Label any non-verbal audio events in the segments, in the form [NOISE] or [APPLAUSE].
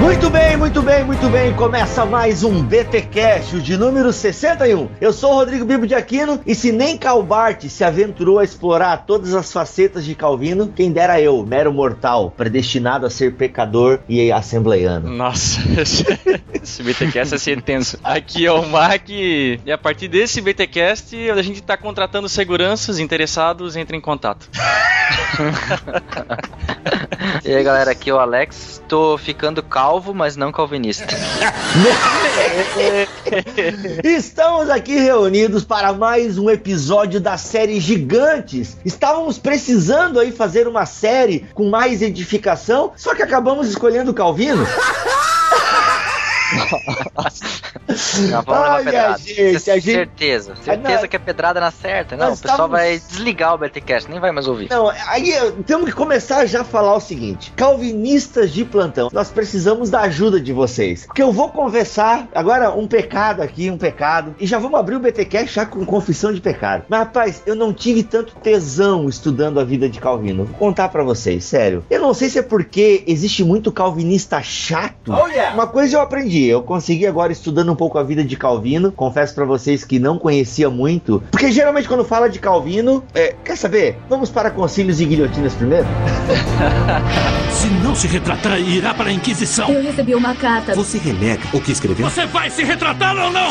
Muito bem, muito bem, muito bem. Começa mais um BTcast, o de número 61. Eu sou o Rodrigo Bibo de Aquino e se nem Calbart se aventurou a explorar todas as facetas de Calvino, quem dera eu, mero mortal, predestinado a ser pecador e assembleiano. Nossa, [LAUGHS] esse BTcast é ser tenso. Aqui é o Mac e a partir desse BTcast a gente tá contratando seguranças interessados, entrem em contato. [LAUGHS] e aí galera, aqui é o Alex. Tô ficando calvo, mas não calvinista. [LAUGHS] Estamos aqui reunidos para mais um episódio da série Gigantes. Estávamos precisando aí fazer uma série com mais edificação, só que acabamos escolhendo o Calvino. [LAUGHS] [LAUGHS] Ai, pedrada. Gente, a gente... Certeza, certeza que é pedrada na certa. Não, o pessoal estávamos... vai desligar o BTcast, nem vai mais ouvir. Não, aí temos que começar já a falar o seguinte: calvinistas de plantão, nós precisamos da ajuda de vocês. Porque eu vou conversar agora um pecado aqui, um pecado, e já vamos abrir o BTcast já com confissão de pecado. Mas rapaz, eu não tive tanto tesão estudando a vida de Calvino. Vou contar para vocês, sério. Eu não sei se é porque existe muito calvinista chato. Oh, yeah. Uma coisa eu aprendi eu consegui agora estudando um pouco a vida de Calvino. Confesso para vocês que não conhecia muito, porque geralmente quando fala de Calvino, é, quer saber? Vamos para concílios e guilhotinas primeiro? [LAUGHS] se não se retratar, irá para a Inquisição. Eu recebi uma carta. Você renega o que escreveu? Você vai se retratar ou não?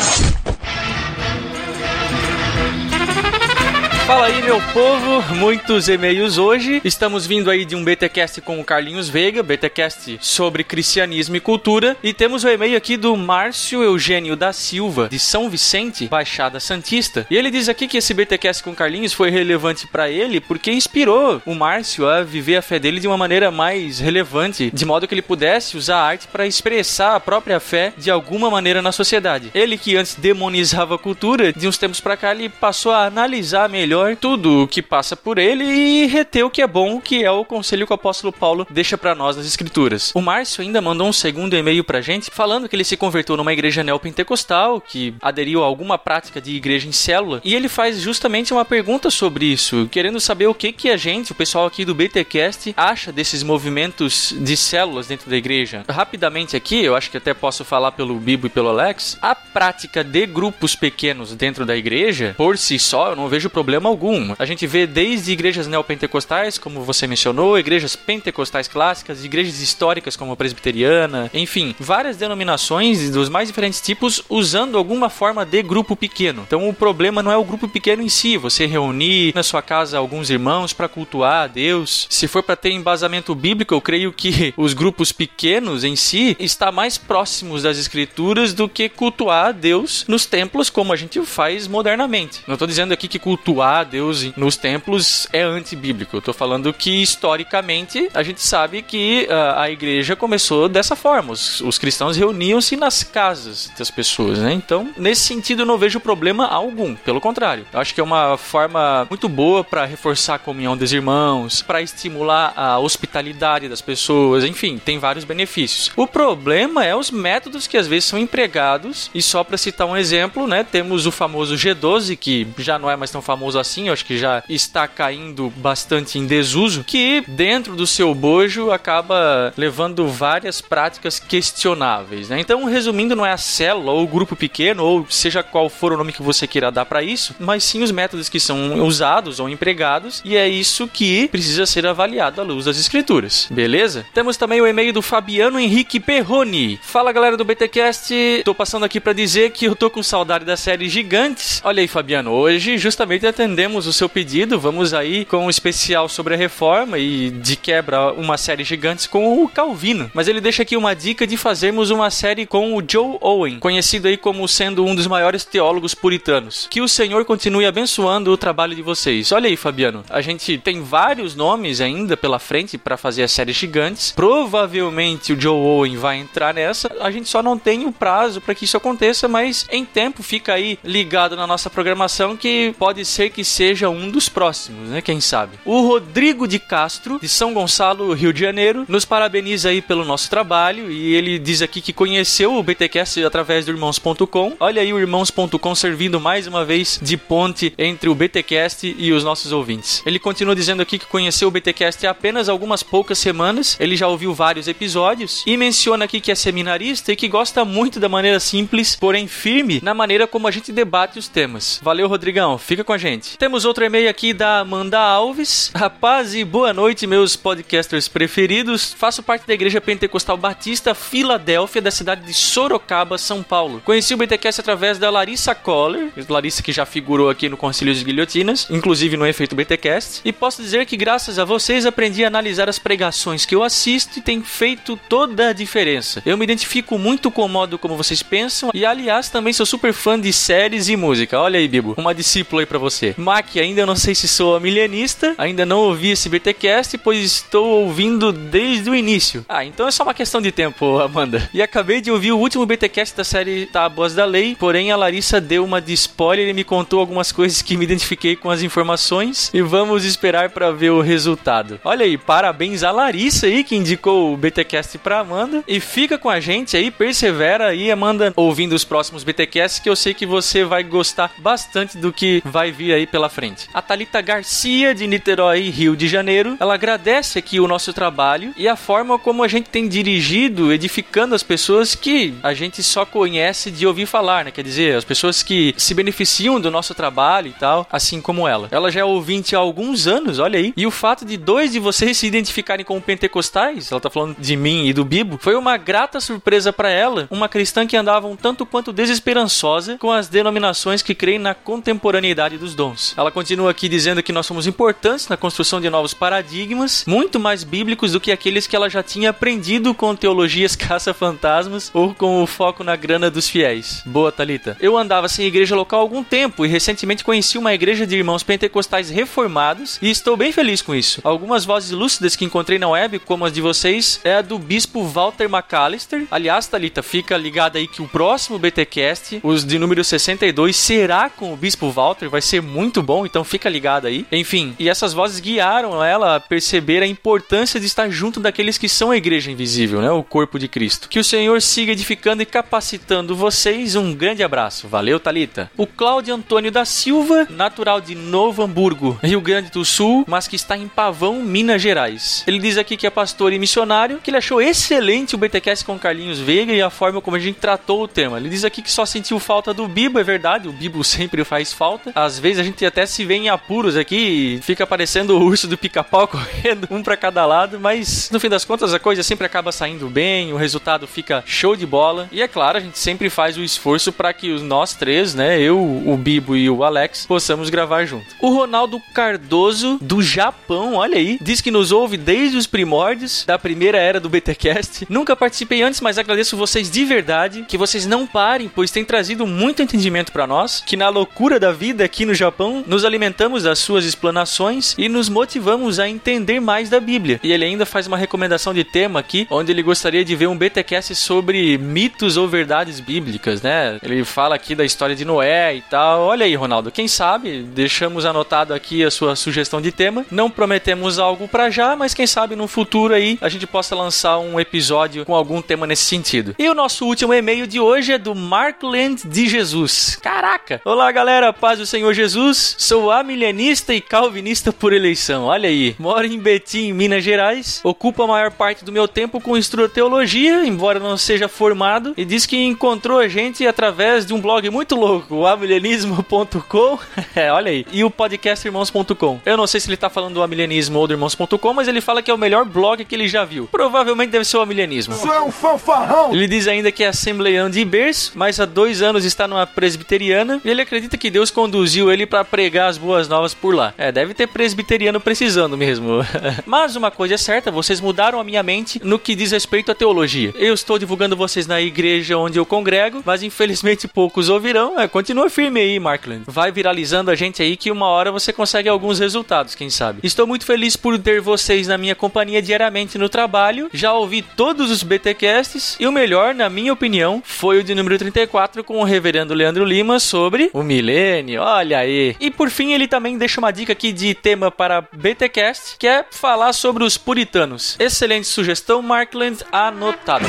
Fala aí, meu povo, muitos e-mails hoje. Estamos vindo aí de um BTcast com o Carlinhos Veiga, BTcast sobre cristianismo e cultura. E temos o e-mail aqui do Márcio Eugênio da Silva, de São Vicente, Baixada Santista. E ele diz aqui que esse BTcast com o Carlinhos foi relevante para ele porque inspirou o Márcio a viver a fé dele de uma maneira mais relevante, de modo que ele pudesse usar a arte para expressar a própria fé de alguma maneira na sociedade. Ele que antes demonizava a cultura, de uns tempos para cá ele passou a analisar melhor tudo o que passa por ele e reter o que é bom, que é o conselho que o apóstolo Paulo deixa para nós nas escrituras. O Márcio ainda mandou um segundo e-mail pra gente falando que ele se converteu numa igreja neopentecostal, que aderiu a alguma prática de igreja em célula, e ele faz justamente uma pergunta sobre isso, querendo saber o que que a gente, o pessoal aqui do BTcast, acha desses movimentos de células dentro da igreja. Rapidamente aqui, eu acho que até posso falar pelo Bibo e pelo Alex, a prática de grupos pequenos dentro da igreja, por si só, eu não vejo problema algum. A gente vê desde igrejas neopentecostais, como você mencionou, igrejas pentecostais clássicas, igrejas históricas como a presbiteriana, enfim, várias denominações dos mais diferentes tipos usando alguma forma de grupo pequeno. Então o problema não é o grupo pequeno em si, você reunir na sua casa alguns irmãos para cultuar a Deus. Se for para ter embasamento bíblico, eu creio que [LAUGHS] os grupos pequenos em si está mais próximos das escrituras do que cultuar a Deus nos templos como a gente faz modernamente. Não estou dizendo aqui que cultuar a Deus nos templos é antibíblico. Eu tô falando que historicamente a gente sabe que uh, a igreja começou dessa forma. Os, os cristãos reuniam-se nas casas das pessoas, né? Então, nesse sentido, eu não vejo problema algum. Pelo contrário, eu acho que é uma forma muito boa para reforçar a comunhão dos irmãos, para estimular a hospitalidade das pessoas, enfim, tem vários benefícios. O problema é os métodos que às vezes são empregados, e só para citar um exemplo, né, temos o famoso G12, que já não é mais tão famoso assim eu acho que já está caindo bastante em desuso, que dentro do seu bojo acaba levando várias práticas questionáveis, né? Então, resumindo, não é a célula ou o grupo pequeno, ou seja qual for o nome que você queira dar para isso, mas sim os métodos que são usados ou empregados, e é isso que precisa ser avaliado à luz das escrituras, beleza? Temos também o e-mail do Fabiano Henrique Perroni. Fala galera do BTcast, tô passando aqui para dizer que eu tô com saudade da série Gigantes. Olha aí, Fabiano, hoje justamente atendendo atendemos o seu pedido, vamos aí com um especial sobre a reforma e de quebra uma série gigantes com o Calvino. Mas ele deixa aqui uma dica de fazermos uma série com o Joe Owen, conhecido aí como sendo um dos maiores teólogos puritanos. Que o Senhor continue abençoando o trabalho de vocês. Olha aí, Fabiano, a gente tem vários nomes ainda pela frente para fazer as séries gigantes. Provavelmente o Joe Owen vai entrar nessa. A gente só não tem o prazo para que isso aconteça, mas em tempo fica aí ligado na nossa programação que pode ser que que seja um dos próximos, né? Quem sabe? O Rodrigo de Castro, de São Gonçalo, Rio de Janeiro, nos parabeniza aí pelo nosso trabalho e ele diz aqui que conheceu o BTcast através do irmãos.com. Olha aí o irmãos.com servindo mais uma vez de ponte entre o BTcast e os nossos ouvintes. Ele continua dizendo aqui que conheceu o BTcast há apenas algumas poucas semanas, ele já ouviu vários episódios e menciona aqui que é seminarista e que gosta muito da maneira simples, porém firme, na maneira como a gente debate os temas. Valeu, Rodrigão, fica com a gente. Temos outro e-mail aqui da Amanda Alves. Rapaz e boa noite, meus podcasters preferidos. Faço parte da Igreja Pentecostal Batista Filadélfia, da cidade de Sorocaba, São Paulo. Conheci o BTcast através da Larissa Coller, Larissa que já figurou aqui no Concílio de Guilhotinas, inclusive no Efeito BTcast, e posso dizer que graças a vocês aprendi a analisar as pregações que eu assisto e tem feito toda a diferença. Eu me identifico muito com o modo como vocês pensam e aliás também sou super fã de séries e música. Olha aí, Bibo, uma discípula aí para você. Mac, ainda não sei se sou milenista, ainda não ouvi esse BTcast, pois estou ouvindo desde o início. Ah, então é só uma questão de tempo, Amanda. E acabei de ouvir o último BTcast da série Tábuas da Lei, porém a Larissa deu uma de spoiler e me contou algumas coisas que me identifiquei com as informações e vamos esperar para ver o resultado. Olha aí, parabéns a Larissa aí que indicou o BTcast pra Amanda e fica com a gente aí, persevera aí, Amanda, ouvindo os próximos BTcasts que eu sei que você vai gostar bastante do que vai vir aí pela frente. A Talita Garcia de Niterói, Rio de Janeiro, ela agradece aqui o nosso trabalho e a forma como a gente tem dirigido, edificando as pessoas que a gente só conhece de ouvir falar, né? Quer dizer, as pessoas que se beneficiam do nosso trabalho e tal, assim como ela. Ela já é ouvinte há alguns anos, olha aí. E o fato de dois de vocês se identificarem como pentecostais, ela tá falando de mim e do Bibo, foi uma grata surpresa para ela, uma cristã que andava um tanto quanto desesperançosa com as denominações que creem na contemporaneidade dos dons. Ela continua aqui dizendo que nós somos importantes na construção de novos paradigmas, muito mais bíblicos do que aqueles que ela já tinha aprendido com teologias [LAUGHS] caça-fantasmas ou com o foco na grana dos fiéis. Boa, Talita. Eu andava sem igreja local há algum tempo e recentemente conheci uma igreja de irmãos pentecostais reformados e estou bem feliz com isso. Algumas vozes lúcidas que encontrei na web, como as de vocês, é a do bispo Walter McAllister. Aliás, Talita, fica ligada aí que o próximo BTcast, os de número 62, será com o bispo Walter, vai ser muito bom, então fica ligado aí. Enfim, e essas vozes guiaram ela a perceber a importância de estar junto daqueles que são a igreja invisível, né? O corpo de Cristo. Que o Senhor siga edificando e capacitando vocês. Um grande abraço. Valeu, Talita. O Cláudio Antônio da Silva, natural de Novo Hamburgo, Rio Grande do Sul, mas que está em Pavão, Minas Gerais. Ele diz aqui que é pastor e missionário, que ele achou excelente o BTcast com Carlinhos Veiga e a forma como a gente tratou o tema. Ele diz aqui que só sentiu falta do Bibo, é verdade, o Bibo [LAUGHS] sempre faz falta. Às vezes a gente até se vê em apuros aqui e fica parecendo o urso do pica-pau [LAUGHS] correndo um para cada lado, mas no fim das contas a coisa sempre acaba saindo bem, o resultado fica show de bola. E é claro, a gente sempre faz o esforço para que os nós três, né, eu, o Bibo e o Alex, possamos gravar junto. O Ronaldo Cardoso do Japão, olha aí, diz que nos ouve desde os primórdios da primeira era do BTcast. Nunca participei antes, mas agradeço vocês de verdade, que vocês não parem, pois tem trazido muito entendimento para nós, que na loucura da vida aqui no Japão, nos alimentamos das suas explanações e nos motivamos a entender mais da Bíblia. E ele ainda faz uma recomendação de tema aqui, onde ele gostaria de ver um BTcast sobre mitos ou verdades bíblicas, né? Ele fala aqui da história de Noé e tal. Olha aí, Ronaldo, quem sabe deixamos anotado aqui a sua sugestão de tema. Não prometemos algo para já, mas quem sabe no futuro aí a gente possa lançar um episódio com algum tema nesse sentido. E o nosso último e-mail de hoje é do Markland de Jesus. Caraca! Olá, galera, paz do Senhor Jesus. Sou amilenista e calvinista por eleição. Olha aí. Moro em Betim, Minas Gerais. Ocupo a maior parte do meu tempo com teologia, embora não seja formado, e diz que encontrou a gente através de um blog muito louco, o amilenismo.com. [LAUGHS] é, olha aí. E o podcastirmãos.com. Eu não sei se ele tá falando do amilenismo ou do irmãos.com, mas ele fala que é o melhor blog que ele já viu. Provavelmente deve ser o amilenismo. Isso é um fanfarrão! Ele diz ainda que é assembleiano de berço, mas há dois anos está numa presbiteriana e ele acredita que Deus conduziu ele para pregar as boas novas por lá. É, deve ter presbiteriano precisando mesmo. [LAUGHS] mas uma coisa é certa, vocês mudaram a minha mente no que diz respeito à teologia. Eu estou divulgando vocês na igreja onde eu congrego, mas infelizmente poucos ouvirão. É, continua firme aí, Markland. Vai viralizando a gente aí que uma hora você consegue alguns resultados, quem sabe. Estou muito feliz por ter vocês na minha companhia diariamente no trabalho. Já ouvi todos os BTcasts e o melhor, na minha opinião, foi o de número 34 com o reverendo Leandro Lima sobre o milênio. Olha aí, E por fim, ele também deixa uma dica aqui de tema para BTcast, que é falar sobre os puritanos. Excelente sugestão, Markland, anotado.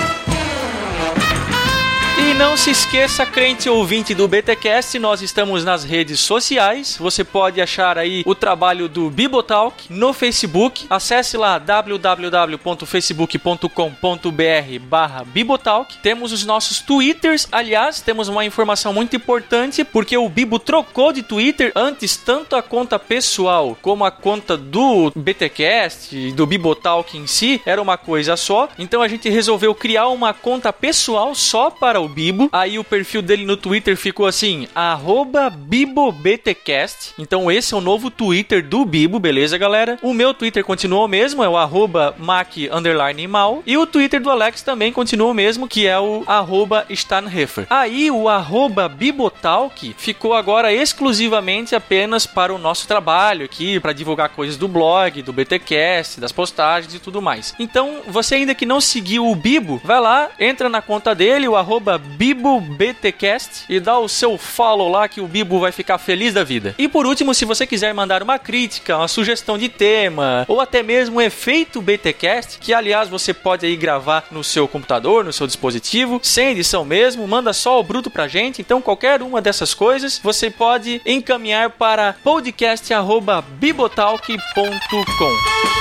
E não se esqueça, crente ouvinte do BTcast, nós estamos nas redes sociais. Você pode achar aí o trabalho do Bibotalk no Facebook. Acesse lá www.facebook.com.br Bibotalk. Temos os nossos Twitters. Aliás, temos uma informação muito importante, porque o Bibo trocou de Twitter antes, tanto a conta pessoal como a conta do BTcast, do Bibotalk em si, era uma coisa só. Então a gente resolveu criar uma conta pessoal só para o Bibo. Aí o perfil dele no Twitter ficou assim: BiboBTcast. Então esse é o novo Twitter do Bibo, beleza, galera? O meu Twitter continuou o mesmo, é o arroba Mac Mal. E o Twitter do Alex também continua o mesmo, que é o arroba Stanhefer. Aí o arroba Bibotalk ficou agora exclusivamente apenas para o nosso trabalho aqui, para divulgar coisas do blog, do BTcast, das postagens e tudo mais. Então, você ainda que não seguiu o Bibo, vai lá, entra na conta dele, o arroba BiboBTcast e dá o seu follow lá que o Bibo vai ficar feliz da vida. E por último, se você quiser mandar uma crítica, uma sugestão de tema ou até mesmo um efeito BTcast, que aliás você pode aí gravar no seu computador, no seu dispositivo, sem edição mesmo, manda só o bruto pra gente. Então qualquer uma dessas coisas você pode encaminhar para podcast@bibotalk.com.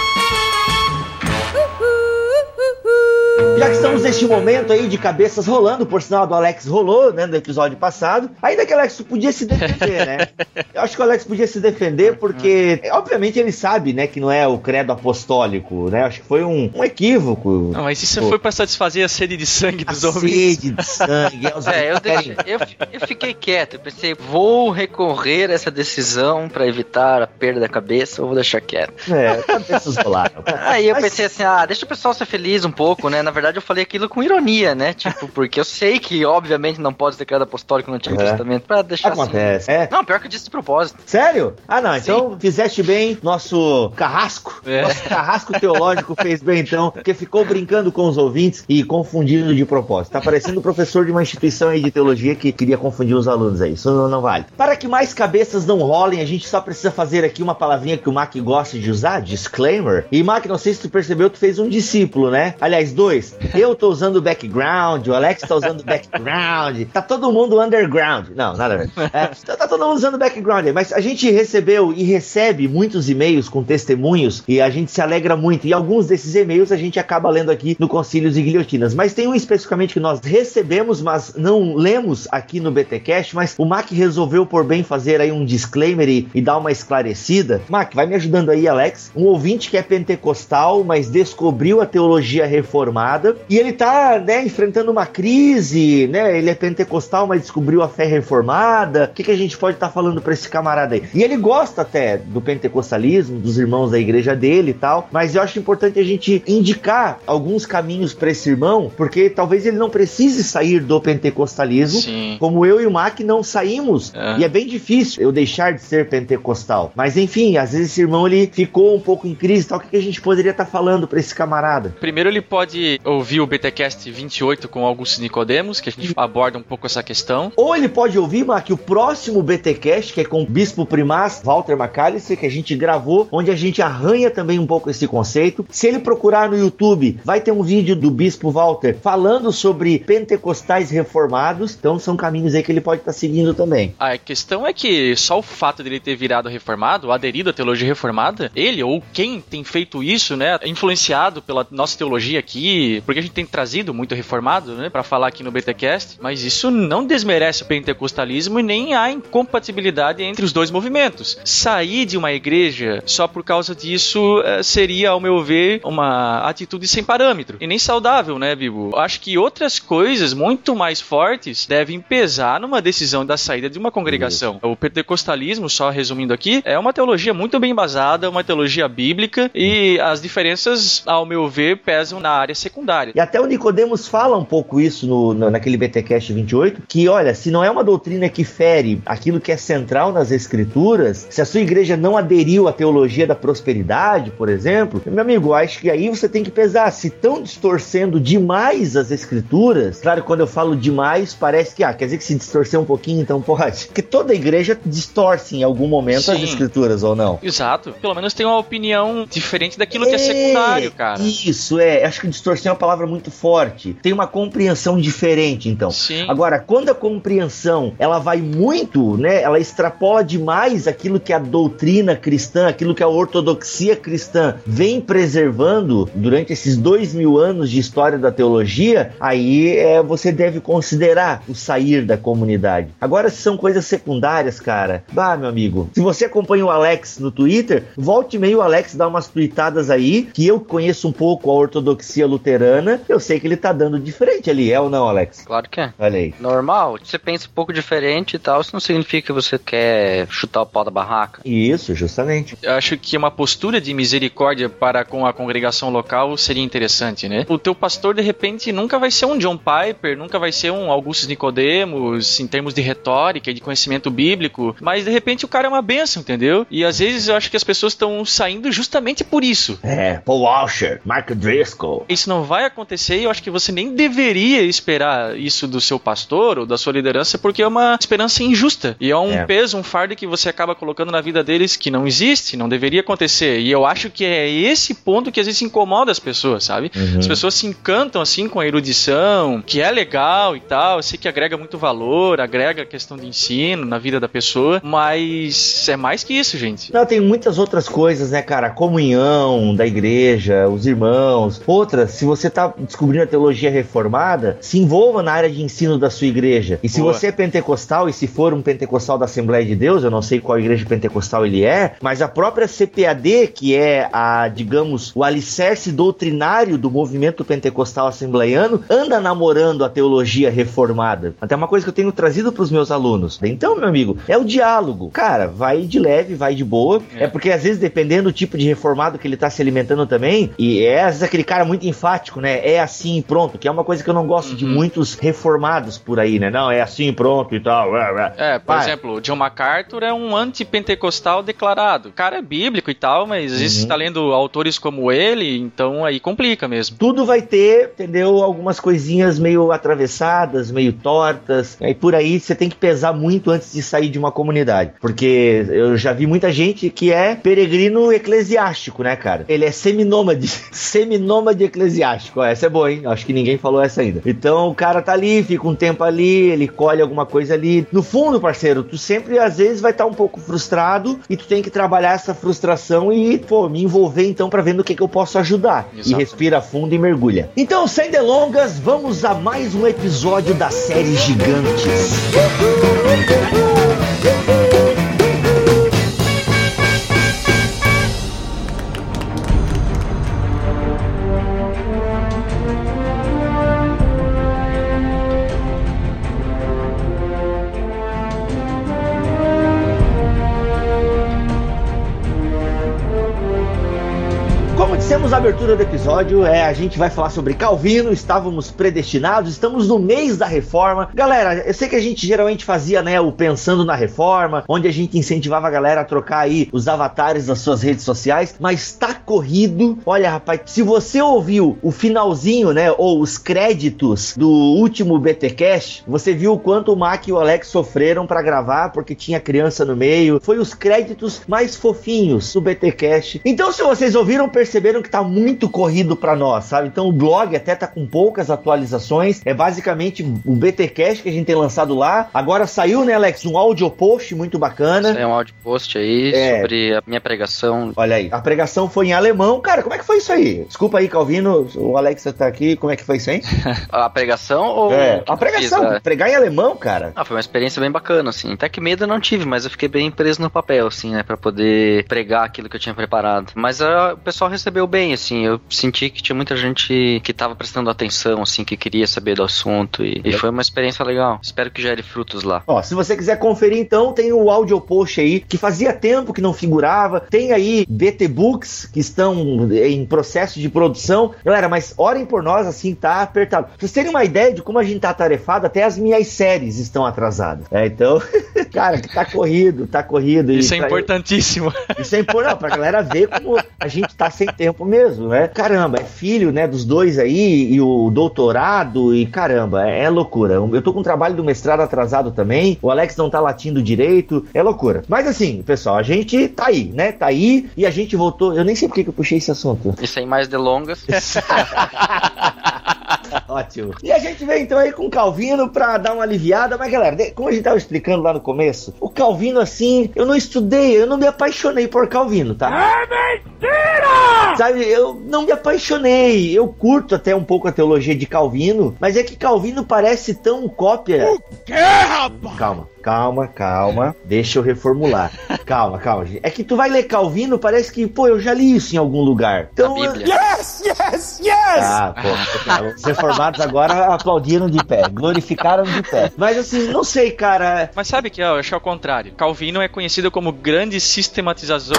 Já que estamos neste momento aí de cabeças rolando, por sinal do Alex rolou, né, no episódio passado, ainda que o Alex podia se defender, né? [LAUGHS] Eu acho que o Alex podia se defender porque, obviamente, ele sabe, né, que não é o credo apostólico, né? Acho que foi um, um equívoco. Não, mas isso Pô. foi para satisfazer a sede de sangue dos a sede de sangue. É, [LAUGHS] é eu, deixei, eu, eu, fiquei quieto, eu pensei, vou recorrer a essa decisão para evitar a perda da cabeça ou vou deixar quieto? É, cabeças rolaram. Aí eu mas... pensei assim, ah, deixa o pessoal ser feliz um pouco, né? Na verdade, eu falei aquilo com ironia, né? [LAUGHS] Tipo, porque eu sei que, obviamente, não pode ser criado apostólico no Antigo é. Testamento pra deixar assim. Acontece. Assim. É. Não, pior que eu disse de propósito. Sério? Ah, não. Então Sim. fizeste bem. Nosso carrasco. É. Nosso carrasco teológico fez bem, então, porque ficou brincando com os ouvintes e confundindo de propósito. Tá parecendo o professor de uma instituição aí de teologia que queria confundir os alunos aí. Isso não, não vale. Para que mais cabeças não rolem, a gente só precisa fazer aqui uma palavrinha que o Mac gosta de usar, disclaimer. E Mac, não sei se tu percebeu, tu fez um discípulo, né? Aliás, dois. Eu tô usando o background, o Alex tá usando o background, tá todo mundo underground. Não, nada a ver. É, tá, tá, todo mundo usando background mas a gente recebeu e recebe muitos e-mails com testemunhos e a gente se alegra muito. E alguns desses e-mails a gente acaba lendo aqui no Concílios e Guilhotinas. Mas tem um especificamente que nós recebemos, mas não lemos aqui no BTcast, mas o Mac resolveu por bem fazer aí um disclaimer e, e dar uma esclarecida. Mac, vai me ajudando aí, Alex. Um ouvinte que é pentecostal, mas descobriu a teologia reformada e ele tá né, enfrentando uma crise, né? Ele é pentecostal, mas descobriu a fé reformada. O que, que a gente pode estar tá falando para esse camarada aí? E ele gosta até do pentecostalismo, dos irmãos da igreja dele e tal, mas eu acho importante a gente indicar alguns caminhos para esse irmão, porque talvez ele não precise sair do pentecostalismo, Sim. como eu e o Mac não saímos. É. E é bem difícil eu deixar de ser pentecostal. Mas enfim, às vezes esse irmão ele ficou um pouco em crise, tal. O que, que a gente poderia estar tá falando para esse camarada? Primeiro ele pode ouvir o BTQ podcast 28 com Augusto Nicodemos, que a gente aborda um pouco essa questão. Ou ele pode ouvir, Mark, o próximo BTcast, que é com o Bispo Primaz, Walter McAllister, que a gente gravou, onde a gente arranha também um pouco esse conceito. Se ele procurar no YouTube, vai ter um vídeo do Bispo Walter falando sobre pentecostais reformados. Então são caminhos aí que ele pode estar tá seguindo também. A questão é que só o fato dele ter virado reformado, aderido à teologia reformada, ele ou quem tem feito isso, né, influenciado pela nossa teologia aqui, porque a gente tem trazido muito reformado, né, para falar aqui no BTcast, mas isso não desmerece o pentecostalismo e nem há incompatibilidade entre os dois movimentos. Sair de uma igreja só por causa disso eh, seria, ao meu ver, uma atitude sem parâmetro e nem saudável, né, Bibo? Acho que outras coisas muito mais fortes devem pesar numa decisão da saída de uma congregação. Isso. O pentecostalismo, só resumindo aqui, é uma teologia muito bem embasada, uma teologia bíblica e as diferenças, ao meu ver, pesam na área secundária secundária. E até o Nicodemos fala um pouco isso no, no, naquele BTcast 28, que olha, se não é uma doutrina que fere aquilo que é central nas escrituras, se a sua igreja não aderiu à teologia da prosperidade, por exemplo, meu amigo, acho que aí você tem que pesar se estão distorcendo demais as escrituras. Claro, quando eu falo demais, parece que ah, quer dizer que se distorcer um pouquinho, então pode. Porque toda igreja distorce em algum momento Sim. as escrituras ou não. Exato. Pelo menos tem uma opinião diferente daquilo é, que é secundário, cara. Isso é, acho que distorcer é uma palavra muito forte. Tem uma compreensão diferente, então. Sim. Agora, quando a compreensão ela vai muito, né? Ela extrapola demais aquilo que a doutrina cristã, aquilo que a ortodoxia cristã vem preservando durante esses dois mil anos de história da teologia, aí é, você deve considerar o sair da comunidade. Agora, se são coisas secundárias, cara, bah, meu amigo, se você acompanha o Alex no Twitter, volte meio o Alex dá umas tweetadas aí, que eu conheço um pouco a ortodoxia luterana, eu sei que ele tá dando diferente ali, é ou não, Alex? Claro que é. Olha aí. Normal, você pensa um pouco diferente e tal, isso não significa que você quer chutar o pau da barraca. Isso, justamente. Eu acho que uma postura de misericórdia para com a congregação local seria interessante, né? O teu pastor, de repente, nunca vai ser um John Piper, nunca vai ser um Augustus Nicodemos, em termos de retórica e de conhecimento bíblico, mas de repente o cara é uma benção, entendeu? E às vezes eu acho que as pessoas estão saindo justamente por isso. É, Paul Washer, Mark Driscoll. Isso não vai acontecer e eu acho que você nem deveria esperar isso do seu pastor ou da sua liderança, porque é uma esperança injusta. E é um é. peso, um fardo que você acaba colocando na vida deles que não existe, não deveria acontecer. E eu acho que é esse ponto que às vezes incomoda as pessoas, sabe? Uhum. As pessoas se encantam assim com a erudição, que é legal e tal, eu sei que agrega muito valor, agrega a questão de ensino na vida da pessoa, mas é mais que isso, gente. Não, tem muitas outras coisas, né, cara? A comunhão da igreja, os irmãos. Outras, se você tá descobrindo a teologia reformada, se envolva na área de ensino da sua igreja. E se Boa. você é pentecostal, e se for um pentecostal da Assembleia de Deus, eu não sei qual igreja pentecostal ele é, mas a própria CPAD, que é a, digamos, o alicerce doutrinário do movimento pentecostal assembleiano, anda namorando a teologia reformada. Até uma coisa que eu tenho trazido para os meus alunos. Então, meu amigo, é o diálogo. Cara, vai de leve, vai de boa. É. é porque às vezes, dependendo do tipo de reformado que ele tá se alimentando também, e é às vezes aquele cara muito enfático, né? É assim pronto, que é uma coisa que eu não gosto uhum. de muitos reformados por aí, né? Não, é assim pronto e tal. É, por exemplo, o John MacArthur é um antipentecostal declarado. O cara é bíblico e tal, mas uhum. você tá lendo autores como ele, então aí complica mesmo. Tudo vai ter, entendeu? Algumas coisinhas meio atravessadas, meio tortas. E por aí você tem que pesar muito antes de sair de uma comunidade. Porque eu já vi muita gente que é peregrino eclesiástico, né, cara? Ele é seminômade. [LAUGHS] seminômade eclesiástico. Ó, essa é boa, hein? Acho que ninguém falou essa ainda. Então o cara tá ali, fica um tempo ali, ele colhe alguma coisa ali. No fundo, parceiro, tu sempre às vezes vai estar tá um pouco frustrado e tu tem que trabalhar essa frustração e, pô, me envolver então para ver no que, que eu posso ajudar. Exato. E respira fundo e mergulha. Então, sem delongas, vamos a mais um episódio da série Gigantes. Temos a do episódio, é, a gente vai falar sobre Calvino, estávamos predestinados, estamos no mês da reforma. Galera, eu sei que a gente geralmente fazia, né, o pensando na reforma, onde a gente incentivava a galera a trocar aí os avatares das suas redes sociais, mas tá corrido. Olha, rapaz, se você ouviu o finalzinho, né, ou os créditos do último BTcast, você viu o quanto o Mac e o Alex sofreram para gravar porque tinha criança no meio. Foi os créditos mais fofinhos do BTcast. Então, se vocês ouviram, perceberam que tá muito corrido para nós, sabe? Então o blog até tá com poucas atualizações. É basicamente o BTcast que a gente tem lançado lá. Agora saiu, né, Alex, um áudio post muito bacana. É um áudio post aí é. sobre a minha pregação. Olha aí, a pregação foi em alemão. Cara, como é que foi isso aí? Desculpa aí, Calvino, o Alex tá aqui. Como é que foi isso aí? [LAUGHS] a pregação ou é, a pregação, fiz, é? pregar em alemão, cara. Ah, foi uma experiência bem bacana, assim. Até que medo eu não tive, mas eu fiquei bem preso no papel, assim, né, para poder pregar aquilo que eu tinha preparado. Mas uh, o pessoal recebeu bem, assim, eu senti que tinha muita gente que tava prestando atenção, assim, que queria saber do assunto e, e foi uma experiência legal. Espero que gere frutos lá. Ó, se você quiser conferir, então, tem o áudio post aí, que fazia tempo que não figurava, tem aí BT Books, que estão em processo de produção. Galera, mas orem por nós, assim, tá apertado. Pra vocês terem uma ideia de como a gente tá atarefado, até as minhas séries estão atrasadas. É, então, [LAUGHS] cara, tá corrido, tá corrido. Isso é importantíssimo. Isso é importante pra galera ver como a gente tá sem tempo mesmo, né? Caramba, é filho, né, dos dois aí, e o doutorado, e caramba, é, é loucura. Eu tô com o trabalho do mestrado atrasado também, o Alex não tá latindo direito, é loucura. Mas assim, pessoal, a gente tá aí, né? Tá aí, e a gente voltou. Eu nem sei por que que eu puxei esse assunto. E sem mais delongas. [LAUGHS] Ótimo. E a gente veio então aí com o Calvino pra dar uma aliviada, mas galera, como a gente tava explicando lá no começo, o Calvino assim, eu não estudei, eu não me apaixonei por Calvino, tá? É mentira! Sabe, eu não me apaixonei, eu curto até um pouco a teologia de Calvino, mas é que Calvino parece tão cópia. O quê, rapaz? Calma. Calma, calma. Deixa eu reformular. Calma, calma, gente. É que tu vai ler Calvino, parece que, pô, eu já li isso em algum lugar. Então, A Bíblia. Yes, yes, yes! Ah, pô, [LAUGHS] os reformados agora aplaudiram de pé, glorificaram de pé. Mas assim, não sei, cara. Mas sabe que eu acho ao contrário. Calvino é conhecido como grande sistematizador.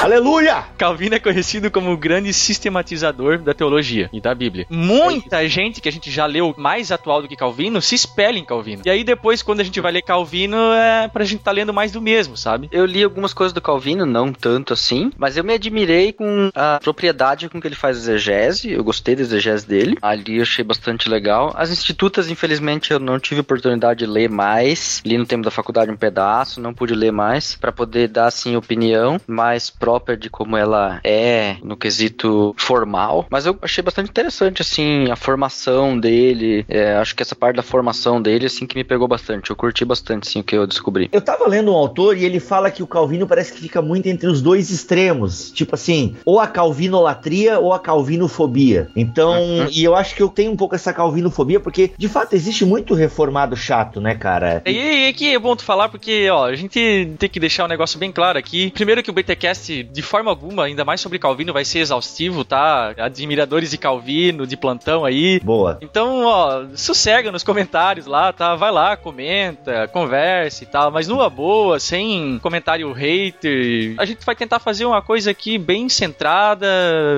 Aleluia! Calvino é conhecido como o grande sistematizador da teologia e da Bíblia. Muita gente que a gente já leu mais atual do que Calvino se espelha em Calvino. E aí depois, quando a gente vai ler Calvino, é pra gente tá lendo mais do mesmo, sabe? Eu li algumas coisas do Calvino, não tanto assim, mas eu me admirei com a propriedade com que ele faz exegese. Eu gostei da exegese dele. Ali eu achei bastante legal. As institutas, infelizmente, eu não tive oportunidade de ler mais. Li no tempo da faculdade um pedaço, não pude ler mais para poder dar assim opinião mais própria de como ela é no quesito formal. Mas eu achei bastante interessante assim a formação dele. É, acho que essa parte da formação dele assim que me pegou bastante. Eu curti bastante assim o que eu descobri. Eu tava lendo um autor e ele fala que o Calvino parece que fica muito entre os dois extremos. Tipo assim, ou a calvinolatria ou a calvinofobia. Então, e eu acho que eu tenho um pouco essa calvinofobia, porque de fato existe muito reformado chato, né, cara? E, e que é bom tu falar porque, ó, a gente tem que deixar um negócio bem claro aqui. Primeiro que o BTcast, de forma alguma, ainda mais sobre Calvino, vai ser exaustivo, tá? Admiradores de Calvino, de plantão aí. Boa. Então, ó, sossega nos comentários lá, tá? Vai lá, comenta, converse e tal, mas numa boa, sem comentário hater. A gente vai tentar fazer uma coisa aqui bem centrada,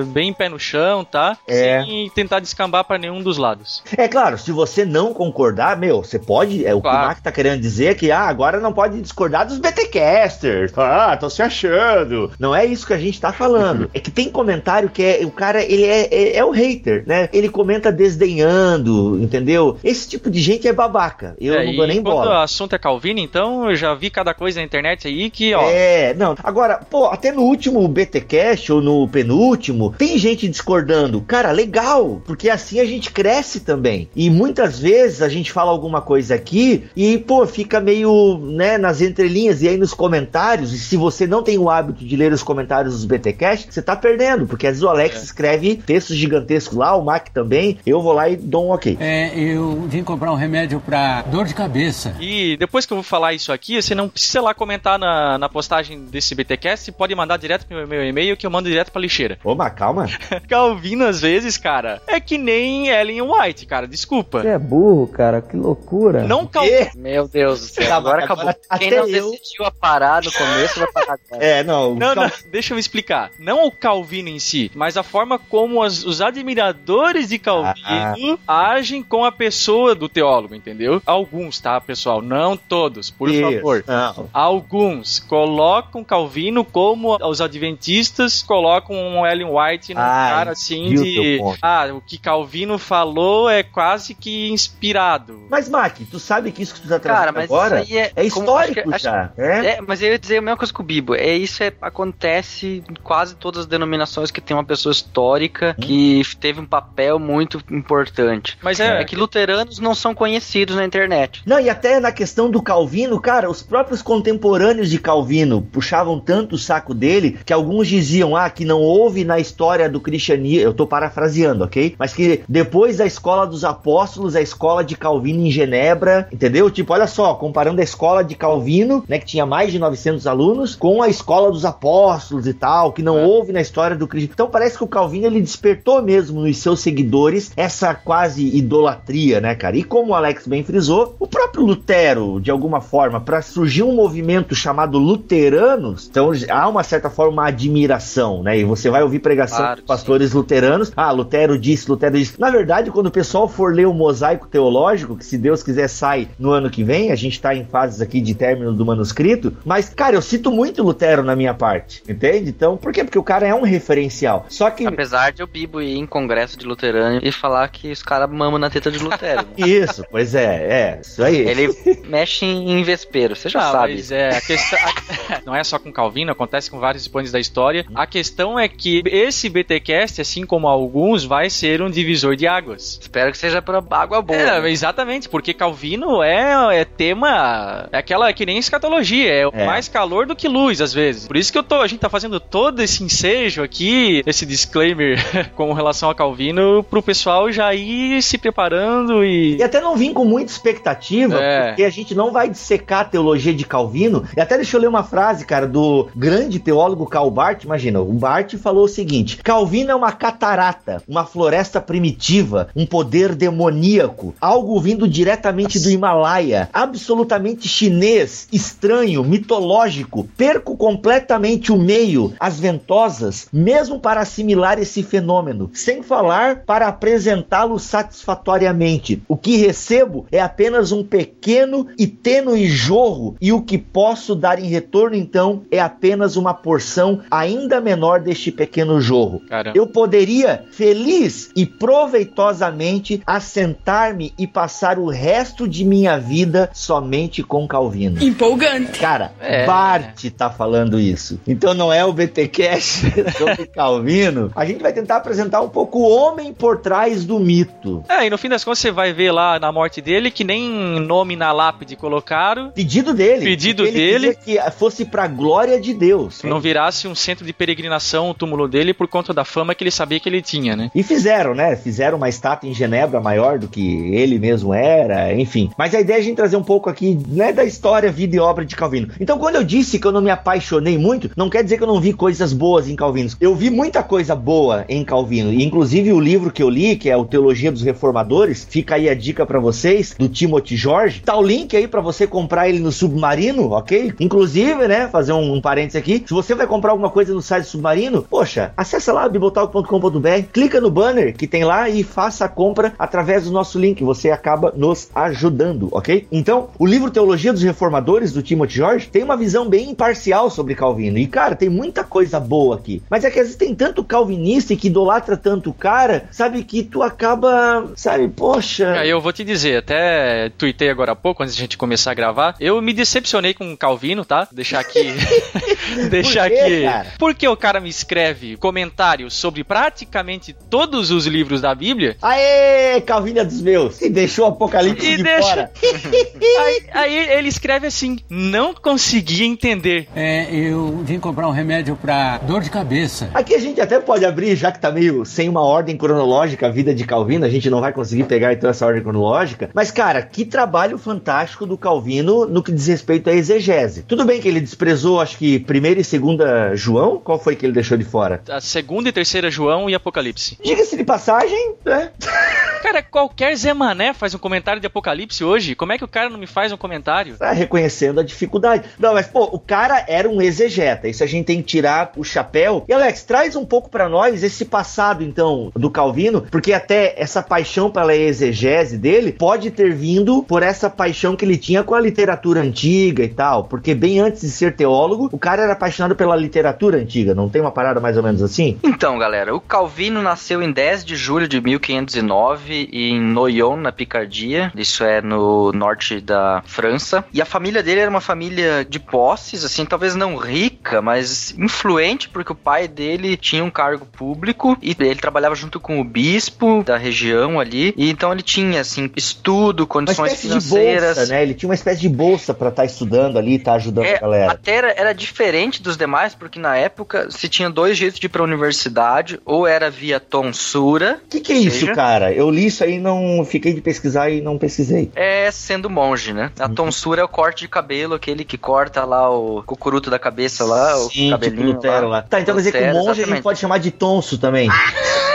bem pé no chão, tá? É. Sem tentar descambar pra nenhum dos lados. É claro, se você não concordar, meu, você pode. É, o que Claro. o Mac tá querendo dizer é que ah, agora não pode discordar dos BTcasters. Ah, tô se achando. Não é isso que a gente tá falando. é que tem comentário que é. O cara, ele é, é, é o hater, né? Ele comenta desdenhando, entendeu? Esse tipo de gente é babaca. Eu É, não dou nem quando bola. o assunto é Calvino, então eu já vi cada coisa na internet aí que, ó. É, não. Agora, pô, até no último BTcast ou no penúltimo, tem gente discordando. Cara, legal, porque assim a gente cresce também. E muitas vezes a gente fala alguma coisa aqui e, pô, fica meio, né, nas entrelinhas e aí nos comentários. E se você não tem o hábito de ler os comentários dos BTcast, você tá perdendo, porque às vezes o Alex É. escreve textos gigantescos lá, o Mac também. Eu vou lá e dou um ok. É, eu vim comprar um remédio pra dor de cabeça. E depois que eu vou falar isso aqui, você não precisa lá comentar na, na postagem desse BTcast, pode mandar direto pro meu, meu e-mail que eu mando direto pra lixeira. Ô, Mac, calma. [LAUGHS] Calvino, às vezes, cara, é que nem Ellen White, cara, desculpa. Você é burro, cara, que loucura. Não Cal... quê? Meu Deus do céu, agora agora acabou. até Quem não eu- decidiu a parar no começo vai agora. É, não. Não, não, deixa eu explicar. Não o Calvino em si, mas a forma como as- os admiradores de Calvino agem com a pessoa do teólogo, entendeu? Alguns, tá, pessoal? Não todos, por Isso, favor. Não. Alguns colocam Calvino como os adventistas colocam um Ellen White num Ah, cara assim de. Ah, o que Calvino falou é quase que inspirado. Mas, Mac, tu sabe que isso que tu tá Cara, trazendo mas agora isso aí é. é como- histórico acho que- já. É? É, mas eu ia dizer a mesma coisa que Bibo. É isso é, acontece em quase todas as denominações que tem uma pessoa histórica que teve um papel muito importante. Mas é, É que luteranos não são conhecidos na internet. Não, e até na questão do Calvino, cara, os próprios contemporâneos de Calvino puxavam tanto o saco dele que alguns diziam, ah, que não houve na história do cristianismo, eu tô parafraseando, ok? Mas que depois da escola dos apóstolos, a escola de Calvino em Genebra, entendeu? Tipo, olha só, comparando a escola de Calvino, né, que tinha mais de 900 alunos, com a escola dos apóstolos e tal, que não é. houve na história do cristianismo. Então parece que o Calvino ele despertou mesmo nos seus seguidores essa quase idolatria, né, cara? E como o Alex bem frisou, o próprio Lutero, de alguma forma, para surgir um movimento chamado luteranos, então há uma certa forma uma admiração, né? E você vai ouvir pregação claro, de pastores sim. luteranos, ah, Lutero disse, Lutero disse. Na verdade, quando o pessoal for ler o mosaico teológico, que se Deus quiser sai no ano que vem, a gente tá em fases aqui de término do manuscrito, mas, cara, eu cito muito Lutero na minha parte, entende? Então, por quê? Porque o cara é um referencial. Só que. Apesar de eu bibo ir em congresso de luterano e falar que os caras mamam na teta de Lutero. Né? [LAUGHS] isso, pois é, é, isso aí. Ele mexe em vespeiro, você já não, sabe. Mas é, a questão. A, [LAUGHS] não é só com Calvino, acontece com vários expoentes da história. A questão é que esse BTcast, assim como alguns, vai ser um divisor de águas. Espero que seja para água boa. É, né? exatamente, porque Calvino é, é tema. É aquela que nem escatologia, é, é, mais calor do que luz, às vezes. Por isso que eu tô, a gente tá fazendo todo esse ensejo aqui, esse disclaimer [LAUGHS] com relação a Calvino, pro pessoal já ir se preparando e. E até não vim com muita expectativa, é. porque a gente não vai dissecar a teologia de Calvino. E até deixa eu ler uma frase, cara, do grande teólogo Karl Barth. Imagina, o Barth falou o seguinte: Calvino é uma catarata, uma floresta primitiva, um poder demoníaco, algo vindo diretamente do Himalaia, absolutamente chinês, estranho, mitológico. Perco completamente o meio, as ventosas, mesmo para assimilar esse fenômeno, sem falar para apresentá-lo satisfatoriamente. O que recebo é apenas um pequeno e tênue jorro, e o que posso dar em retorno então é apenas uma porção ainda menor deste pequeno jorro. Caramba. Eu poderia, feliz e proveitosamente, assentar-me e passar o resto de minha vida somente com Calvino. Empolgante. Cara, é. Bart tá falando isso. Então não é o BT Cash [LAUGHS] sobre Calvino. A gente vai tentar apresentar um pouco o homem por trás do mito. É, e no fim das contas você vai ver lá na morte dele que nem nome na lápide colocaram. Pedido dele. Pedido dele. que fosse pra glória de Deus. Não virasse um centro de peregrinação o túmulo dele por conta da fama que ele sabia que ele tinha, né? E fizeram, né? Fizeram uma estátua em Genebra maior do que ele mesmo era, enfim. Mas a ideia é a gente trazer um pouco aqui, né, da história, vida e obra de Calvino. Então, quando eu disse que eu não me apaixonei muito, não quer dizer que eu não vi coisas boas em Calvino. Eu vi muita coisa boa em Calvino. E, inclusive, o livro que eu li, que é o Teologia dos Reformadores, fica aí a dica para vocês, do Timothy George. Tá o link aí para você comprar ele no Submarino, ok? Inclusive, né, fazer um, um parênteses aqui, se você vai comprar alguma coisa no site Submarino, poxa, acessa lá bibotalk.com.br, clica no banner que tem lá e faça a compra através do nosso link. Você acaba nos ajudando, ok? Então, o livro Teologia dos Reformadores, do Timothy George, tem uma visão bem imparcial sobre Calvino. E, cara, tem muita coisa boa aqui. Mas é que às vezes tem tanto calvinista que idolatra tanto o cara, sabe, que tu acaba, sabe, poxa. Aí eu vou te dizer, até tuitei agora há pouco, antes de a gente começar a gravar, eu me decepcionei com o Calvino, tá? Deixar aqui. [LAUGHS] [LAUGHS] Deixar Por quê, aqui. Cara? Porque o cara me escreve comentários sobre praticamente todos os livros da Bíblia. Aê, Calvino é dos meus. E deixou o Apocalipse e de deixa... fora. [LAUGHS] aí, aí, ele escreve assim: não consegui entender. É, eu vim comprar um remédio pra dor de cabeça. Aqui a gente até pode abrir, já que tá meio sem uma ordem cronológica a vida de Calvino, a gente não vai conseguir pegar então essa ordem cronológica. Mas, cara, que trabalho fantástico do Calvino no que diz respeito à exegese. Tudo bem que ele desprezou, acho que primeira e segunda João? Qual foi que ele deixou de fora? A segunda e terceira João e Apocalipse. Diga-se de passagem, né? [LAUGHS] Cara, qualquer Zé Mané faz um comentário de Apocalipse hoje. Como é que o cara não me faz um comentário? Tá reconhecendo a dificuldade. Não, mas, pô, o cara era um exegeta. Isso a gente tem que tirar o chapéu. E, Alex, traz um pouco para nós esse passado, então, do Calvino, porque até essa paixão pela exegese dele pode ter vindo por essa paixão que ele tinha com a literatura antiga e tal. Porque bem antes de ser teólogo, o cara era apaixonado pela literatura antiga. Não tem uma parada mais ou menos assim? Então, galera, o Calvino nasceu em 10 de julho de 1509 em Noyon, na Picardia. Isso é no norte da França. E a família dele era uma família de posses, assim, talvez não rica, mas influente, porque o pai dele tinha um cargo público e ele trabalhava junto com o bispo da região ali. E então ele tinha, assim, estudo, condições financeiras. Bolsa, né? Ele tinha uma espécie de bolsa para estar tá estudando ali, estar tá ajudando é, a galera. Até era, era diferente dos demais, porque na época se tinha dois jeitos de ir pra universidade, ou era via tonsura. O que, que é isso, cara? Eu li li isso aí, não fiquei de pesquisar e não pesquisei. É sendo monge, né? A tonsura é o corte de cabelo, aquele que corta lá o cucuruto da cabeça lá, Sim, o tipo cabelinho Lutero lá. Tá, então quer dizer que o monge a gente exatamente. pode chamar de tonso também. [LAUGHS]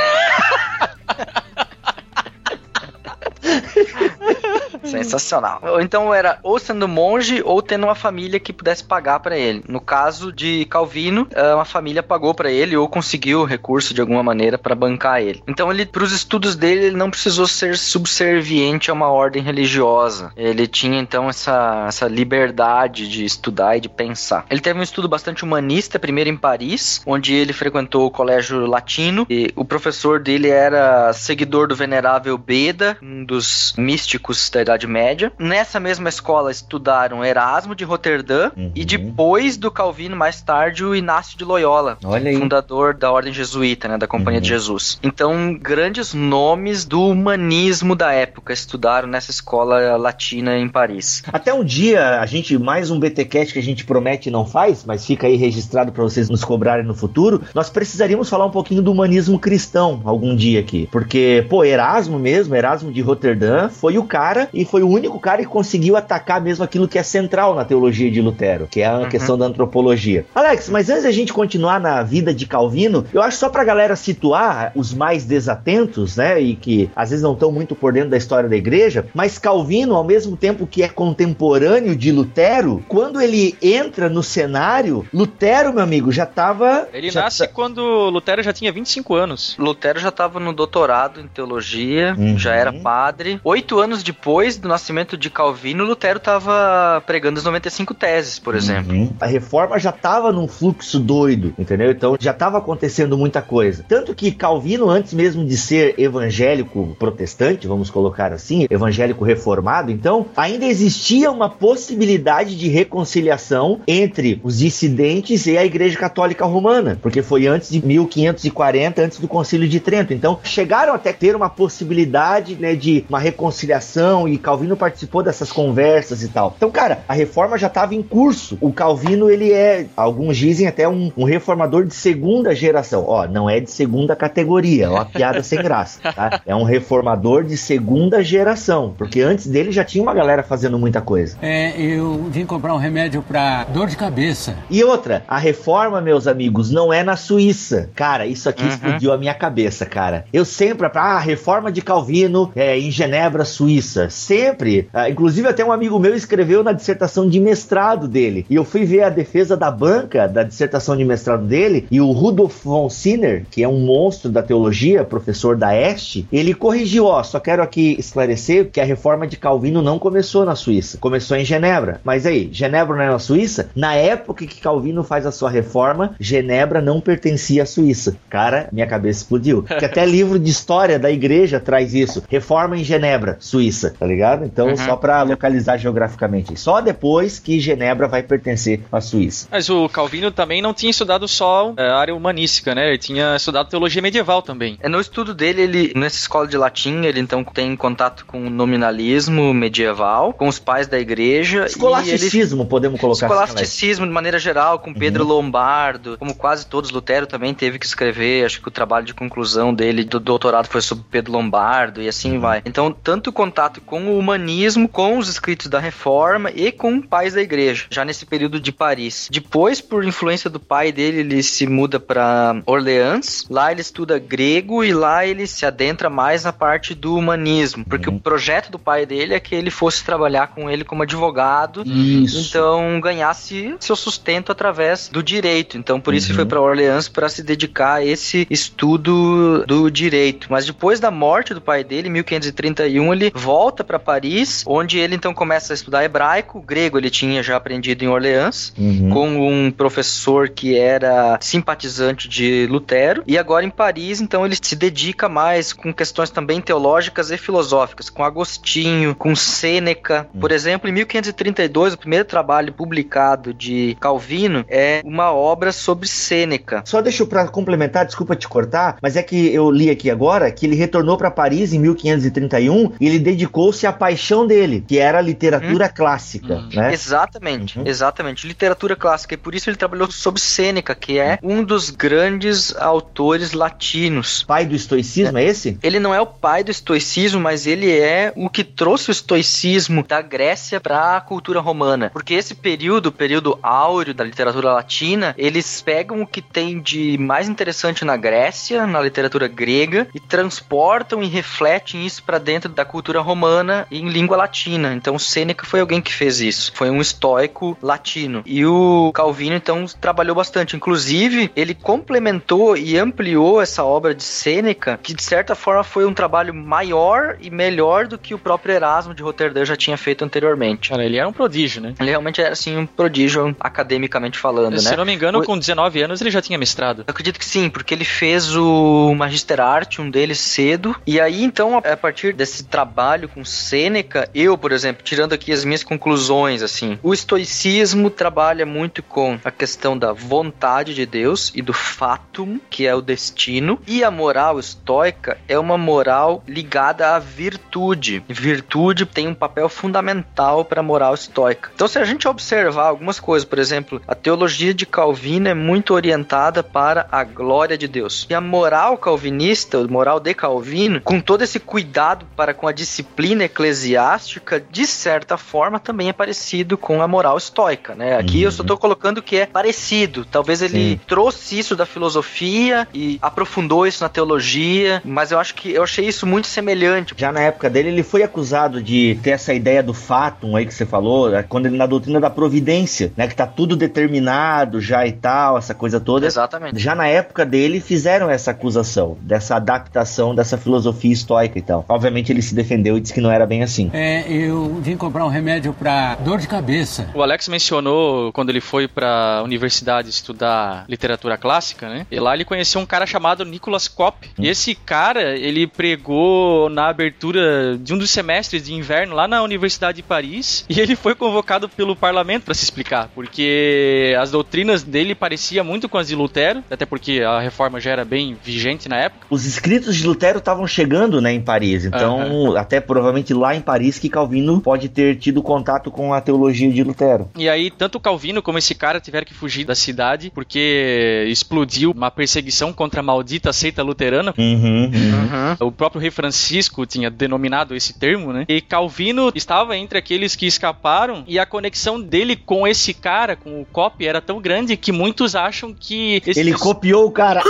Sensacional. Ou Então era ou sendo monge ou tendo uma família que pudesse pagar pra ele. No caso de Calvino, eh, uma família pagou pra ele ou conseguiu recurso de alguma maneira pra bancar ele. Então ele, para os estudos dele, ele não precisou ser subserviente a uma ordem religiosa. Ele tinha então essa, essa liberdade de estudar e de pensar. Ele teve um estudo bastante humanista, primeiro em Paris, onde ele frequentou o colégio latino e o professor dele era seguidor do venerável Beda, um dos místicos da Idade Média. Nessa mesma escola estudaram Erasmo de Roterdã Uhum. e depois do Calvino, mais tarde, o Inácio de Loyola, fundador da Ordem Jesuíta, né, da Companhia Uhum. de Jesus. Então, grandes nomes do humanismo da época estudaram nessa escola latina em Paris. Até um dia, a gente, mais um BTcast que a gente promete e não faz, mas fica aí registrado pra vocês nos cobrarem no futuro, nós precisaríamos falar um pouquinho do humanismo cristão algum dia aqui. Porque, pô, Erasmo mesmo, Erasmo de Roterdã, foi o cara e foi o único cara que conseguiu atacar mesmo aquilo que é central na teologia de Lutero, que é a Uhum. questão da antropologia. Alex, mas antes da gente continuar na vida de Calvino, eu acho só pra galera situar os mais desatentos, né, e que às vezes não estão muito por dentro da história da igreja, mas Calvino, ao mesmo tempo que é contemporâneo de Lutero, quando ele entra no cenário, Lutero, meu amigo, já tava Ele já nasce tá- quando Lutero já tinha 25 anos. Lutero já estava no doutorado em teologia, Uhum. já era padre. Oito anos depois do nascimento de Calvino, Lutero estava pregando as 95 teses, por exemplo. Uhum. A reforma já estava num fluxo doido, entendeu? Então já estava acontecendo muita coisa. Tanto que Calvino, antes mesmo de ser evangélico protestante, vamos colocar assim, evangélico reformado, então, ainda existia uma possibilidade de reconciliação entre os dissidentes e a Igreja Católica Romana, porque foi antes de 1540, antes do Concílio de Trento. Então, chegaram até ter uma possibilidade né, de uma reconciliação e Calvino participou dessas conversas e tal. Então, cara, a reforma já estava em curso. O Calvino, ele é, alguns dizem até um, um reformador de segunda geração. Ó, não é de segunda categoria, ó, uma [LAUGHS] piada sem graça, tá? É um reformador de segunda geração, porque antes dele já tinha uma galera fazendo muita coisa. É, eu vim comprar um remédio pra dor de cabeça. E outra, a reforma, meus amigos, não é na Suíça. Cara, isso aqui Uhum. explodiu a minha cabeça, cara. Eu sempre, ah, a reforma de Calvino é em Genebra, Suíça. Sempre. Ah, inclusive, até um amigo meu escreveu na dissertação de mestrado dele. E eu fui ver a defesa da banca da dissertação de mestrado dele. E o Rudolf von Sinner, que é um monstro da teologia, professor da Este, ele corrigiu, ó, só quero aqui esclarecer que a reforma de Calvino não começou na Suíça. Começou em Genebra. Mas aí, Genebra não é na Suíça? Na época que Calvino faz a sua reforma, Genebra não pertencia à Suíça. Cara, minha cabeça explodiu. Que até livro de história da igreja traz isso. Reforma em Genebra, Suíça, tá ligado? Então, Uhum. só pra localizar geograficamente. Só depois que Genebra vai pertencer à Suíça. Mas o Calvino também não tinha estudado só é, a área humanística, né? Ele tinha estudado teologia medieval também. É, No estudo dele, ele nessa escola de latim, ele então tem contato com o nominalismo medieval, com os pais da igreja e ele Escolasticismo, podemos colocar assim, Alex. Escolasticismo, de maneira geral, com Pedro Lombardo, como quase todos, Lutero também teve que escrever, acho que o trabalho de conclusão dele do doutorado foi sobre Pedro Lombardo e assim vai. Então, tanto contato com o humanismo, com os escritos da Reforma e com pais da igreja, já nesse período de Paris. Depois, por influência do pai dele, ele se muda para Orleans, lá ele estuda grego e lá ele se adentra mais na parte do humanismo, porque o projeto do pai dele é que ele fosse trabalhar com ele como advogado Isso. então ganhasse seu sustento através do direito. Então por isso ele foi para Orleans para se dedicar a esse estudo do direito. Mas depois da morte do pai dele, em 1531, ele volta para Paris, onde ele então começa a estudar hebraico, grego ele tinha já aprendido em Orleans, Uhum. com um professor que era simpatizante de Lutero. E agora em Paris, então ele se dedica mais com questões também teológicas e filosóficas, com Agostinho, com Sêneca. Por exemplo, em 1532, o primeiro trabalho publicado de Calvino é uma obra sobre Sêneca. Só deixa pra complementar, desculpa te cortar, mas é que eu li aqui agora que ele retornou para Paris em 1531 e ele dedicou-se a paixão dele, que era a literatura Hum. clássica, Hum. né? Exatamente, Uhum. exatamente. Literatura clássica. E por isso ele trabalhou sobre Sêneca, que é um dos grandes autores latinos. Pai do estoicismo é esse? Ele não é o pai do estoicismo, mas ele é o que trouxe o estoicismo da Grécia para a cultura romana. Porque esse período, o período áureo da literatura latina, eles pegam o que tem de mais interessante na Grécia, na literatura grega, e transportam e refletem isso para dentro da cultura romana em língua latina. Então Sêneca foi alguém que fez isso. Foi um estoico latino. E o Calvino, então, trabalhou bastante. Inclusive, ele complementou e ampliou essa obra de Sêneca, que de certa forma foi um trabalho maior e melhor do que o próprio Erasmo de Roterdã já tinha feito anteriormente. Cara, ele era um prodígio, né? Ele realmente era, assim, um prodígio academicamente falando, Se né? eu não me engano, O- com 19 anos ele já tinha mestrado. Eu acredito que sim, porque ele fez o Magister Artium dele cedo. E aí, então, a partir desse trabalho com Sêneca, eu, por exemplo, tirando aqui as minhas conclusões, assim, o estoicismo trabalha muito com a questão da vontade de Deus e do fatum, que é o destino. E a moral estoica é uma moral ligada à virtude. Virtude tem um papel fundamental para a moral estoica. Então, se a gente observar algumas coisas, por exemplo, a teologia de Calvino é muito orientada para a glória de Deus. E a moral calvinista, a moral de Calvino, com todo esse cuidado para com a disciplina eclesiástica, de certa forma também é parecido com a moral estoica, né? Aqui eu só estou colocando que é parecido. Talvez ele Sim. trouxe isso da filosofia e aprofundou isso na teologia, mas eu acho que eu achei isso muito semelhante. Já na época dele, ele foi acusado de ter essa ideia do fatum aí que você falou, né, quando ele na doutrina da providência, né? Que tá tudo determinado já e tal, essa coisa toda. Exatamente. Já na época dele, fizeram essa acusação, dessa adaptação dessa filosofia estoica e tal. Obviamente ele se defendeu e disse que não era bem assim. É, eu vim comprar um remédio pra dor de cabeça. O Alex mencionou quando ele foi pra universidade estudar literatura clássica, né? E lá ele conheceu um cara chamado Nicholas Kopp. E esse cara, ele pregou na abertura de um dos semestres de inverno lá na Universidade de Paris. E ele foi convocado pelo parlamento pra se explicar, porque as doutrinas dele pareciam muito com as de Lutero, até porque a reforma já era bem vigente na época. Os escritos de Lutero estavam chegando, né, em Paris. Então, até provavelmente lá em Paris que Calvino pode ter tido contato com a teologia de Lutero. E aí, tanto o Calvino como esse cara tiveram que fugir da cidade porque explodiu uma perseguição contra a maldita seita luterana. Uhum, uhum. Uhum. O próprio rei Francisco tinha denominado esse termo, né? E Calvino estava entre aqueles que escaparam e a conexão dele com esse cara, com o Cop, era tão grande que muitos acham que esse Ele copiou o cara.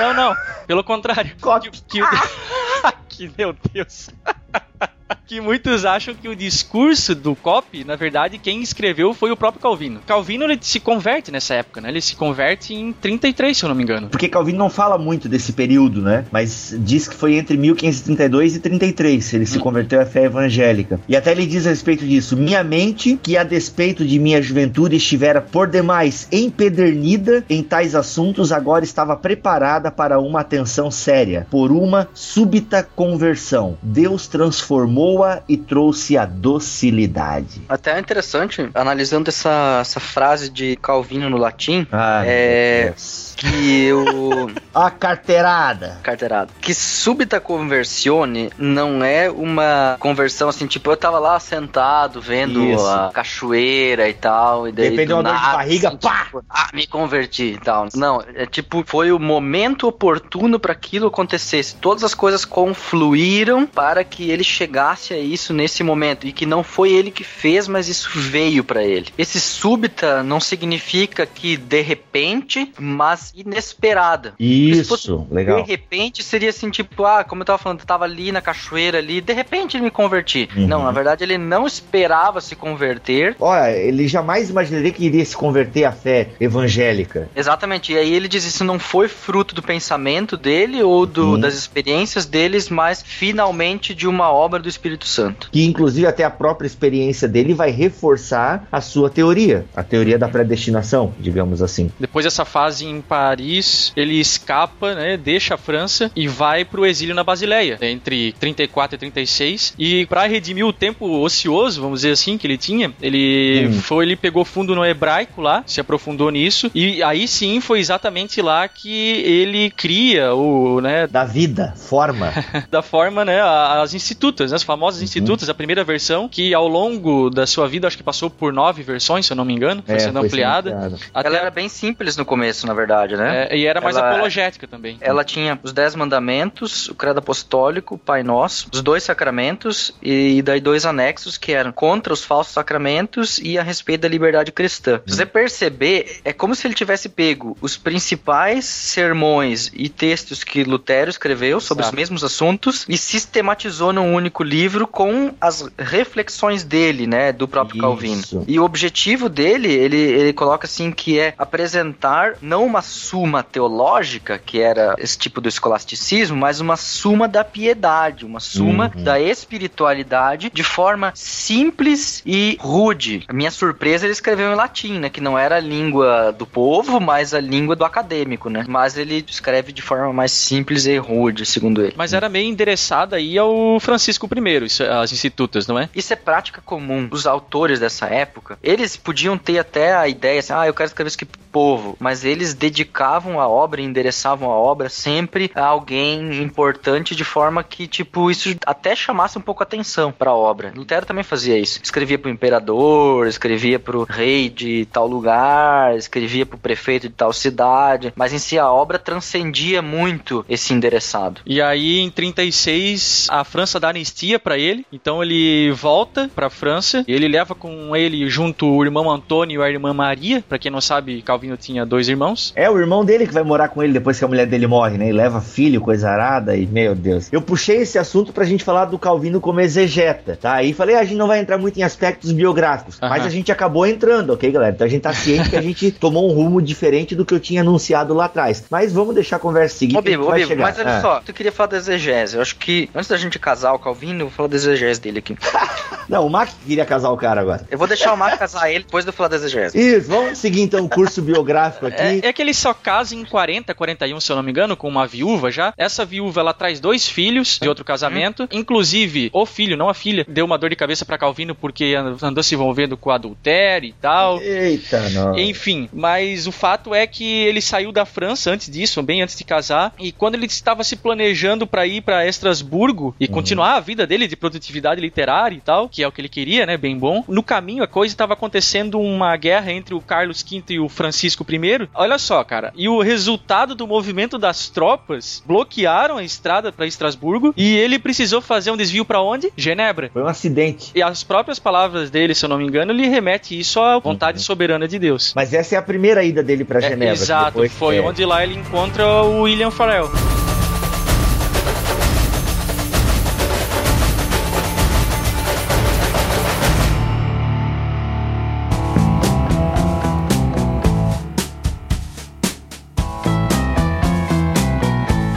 Não, não, pelo contrário. Cop. Que, que- que- [LAUGHS] meu Deus. [LAUGHS] que muitos acham que o discurso do Cop, na verdade, quem escreveu foi o próprio Calvino. Calvino ele se converte nessa época, né? Ele se converte em 33, se eu não me engano. Porque Calvino não fala muito desse período, né? Mas diz que foi entre 1532 e 33. Ele se converteu à fé evangélica. E até ele diz a respeito disso: Minha mente, que a despeito de minha juventude estivera por demais empedernida em tais assuntos, agora estava preparada para uma atenção séria, por uma súbita conversão. Deus transformou-a e trouxe a docilidade. Até é interessante, analisando essa, essa frase de Calvino no latim, Ah, É. Deus. Que o. [LAUGHS] A carteirada. carteirada. Que súbita conversione não é uma conversão assim, tipo, eu tava lá sentado vendo Isso. a cachoeira e tal, e daí. Depende de do dor de nada, barriga, assim, pá! tipo, ah, me converti e tal. Não, é tipo, foi o momento oportuno para aquilo acontecesse. Todas as coisas confluíram para que ele chegasse a isso nesse momento. E que não foi ele que fez, mas isso veio para ele. Esse súbita não significa que de repente, mas inesperada. Isso, legal. de repente seria assim, tipo, ah, como eu tava falando, eu tava ali na cachoeira ali, de repente ele me converti. Uhum. Não, na verdade ele não esperava se converter. Olha, ele jamais imaginaria que iria se converter à fé evangélica. Exatamente, e aí ele diz isso não foi fruto do pensamento dele ou do- Uhum. das experiências deles, mas finalmente de uma obra do Espírito Santo. Que inclusive até a própria experiência dele vai reforçar a sua teoria, a teoria da predestinação, digamos assim. Depois dessa fase em Paris, ele escapa, né, deixa a França e vai pro exílio na Basileia, entre 34 e 36. E para redimir o tempo ocioso, vamos dizer assim, que ele tinha, ele Hum. foi, ele pegou fundo no hebraico lá, se aprofundou nisso, e aí sim foi exatamente lá que ele cria o, né, Da vida, forma. [LAUGHS] da forma, né, as institutas, as famosas institutas, a primeira versão, que ao longo da sua vida, acho que passou por nove versões, se eu não me engano, foi É, sendo foi ampliada. sendo ampliada. Até- Ela era bem simples no começo, na verdade, né? é, e era mais Ela- apologética também. Ela tinha os Dez Mandamentos, o Credo Apostólico, o Pai Nosso, os dois sacramentos e daí dois anexos que eram contra os falsos sacramentos e a respeito da liberdade cristã. Se você perceber, é como se ele tivesse pego os principais sermões e textos que Lutero escreveu sobre Exato. os mesmos assuntos e sistematizou num único livro com as reflexões dele, né, do próprio Isso. Calvino. E o objetivo dele, ele, ele coloca assim que é apresentar não uma suma teológica, que era esse tipo do escolasticismo, mas uma suma da piedade, uma suma Uhum. da espiritualidade de forma simples e rude. A minha surpresa, ele escreveu em latim, né, que não era a língua do povo, mas a língua do acadêmico, né? Mas ele escreve de forma mais simples e rude, segundo ele. Mas era meio endereçada aí ao Francisco I, isso, as institutas, não é? Isso é prática comum. Os autores dessa época, eles podiam ter até a ideia assim, ah, eu quero escrever isso aqui pro povo, mas eles dedicavam a obra, endereçavam a obra sempre a alguém importante de forma que, tipo, isso até chamasse um pouco a atenção pra obra. Lutero também fazia isso. Escrevia pro imperador, escrevia pro rei de tal lugar, escrevia pro prefeito de tal cidade, mas em si a obra transcendia muito esse endereçado. E aí, em 36, a França dá anistia pra ele. Então ele volta pra França. E ele leva com ele junto o irmão Antônio e a irmã Maria. Pra quem não sabe, Calvino tinha dois irmãos. É o irmão dele que vai morar com ele depois que a mulher dele morre, né? E leva filho, coisa arada, e meu Deus. Eu puxei esse assunto pra gente falar do Calvino como exegeta, tá? E falei, ah, a gente não vai entrar muito em aspectos biográficos, mas a gente acabou entrando, ok, galera? Então a gente tá ciente que a gente [LAUGHS] tomou um rumo diferente do que eu tinha anunciado lá atrás. Mas vamos deixar a conversa seguir. Ô, Bibo, ô, Bibo, mas olha Ah. só, tu queria falar da exegese. Eu acho que antes da gente casar o Calvino, eu vou falar da exegese dele aqui. [LAUGHS] Não, o Mac queria casar o cara agora. Eu vou deixar o Marco casar ele depois de eu falar da exegese. Isso, vamos seguir então o curso biográfico aqui. É, é que ele só casa em 40, 41, se eu não me engano, com uma viúva já. Essa viúva, ela traz dois filhos de outro casamento. Inclusive, o filho, não a filha, deu uma dor de cabeça pra Calvino porque andou se envolvendo com adultério e tal. Eita, não. Enfim, mas o fato é que ele saiu da França antes disso, bem antes de casar, e quando ele estava se planejando para ir para Estrasburgo e continuar a vida dele de produtividade literária e tal, que é o que ele queria, né, bem bom. No caminho a coisa estava acontecendo uma guerra entre o Carlos V e o Francisco I. Olha só, cara, e o resultado do movimento das tropas bloquearam a estrada para Estrasburgo e ele precisou fazer um desvio para onde? Genebra. Foi um acidente. E as próprias palavras dele, se eu não me engano, ele remete isso à vontade soberana de Deus. Mas essa é a primeira ida dele pra É, Genebra. que exato, foi é. onde lá ele encontra o William Farrell.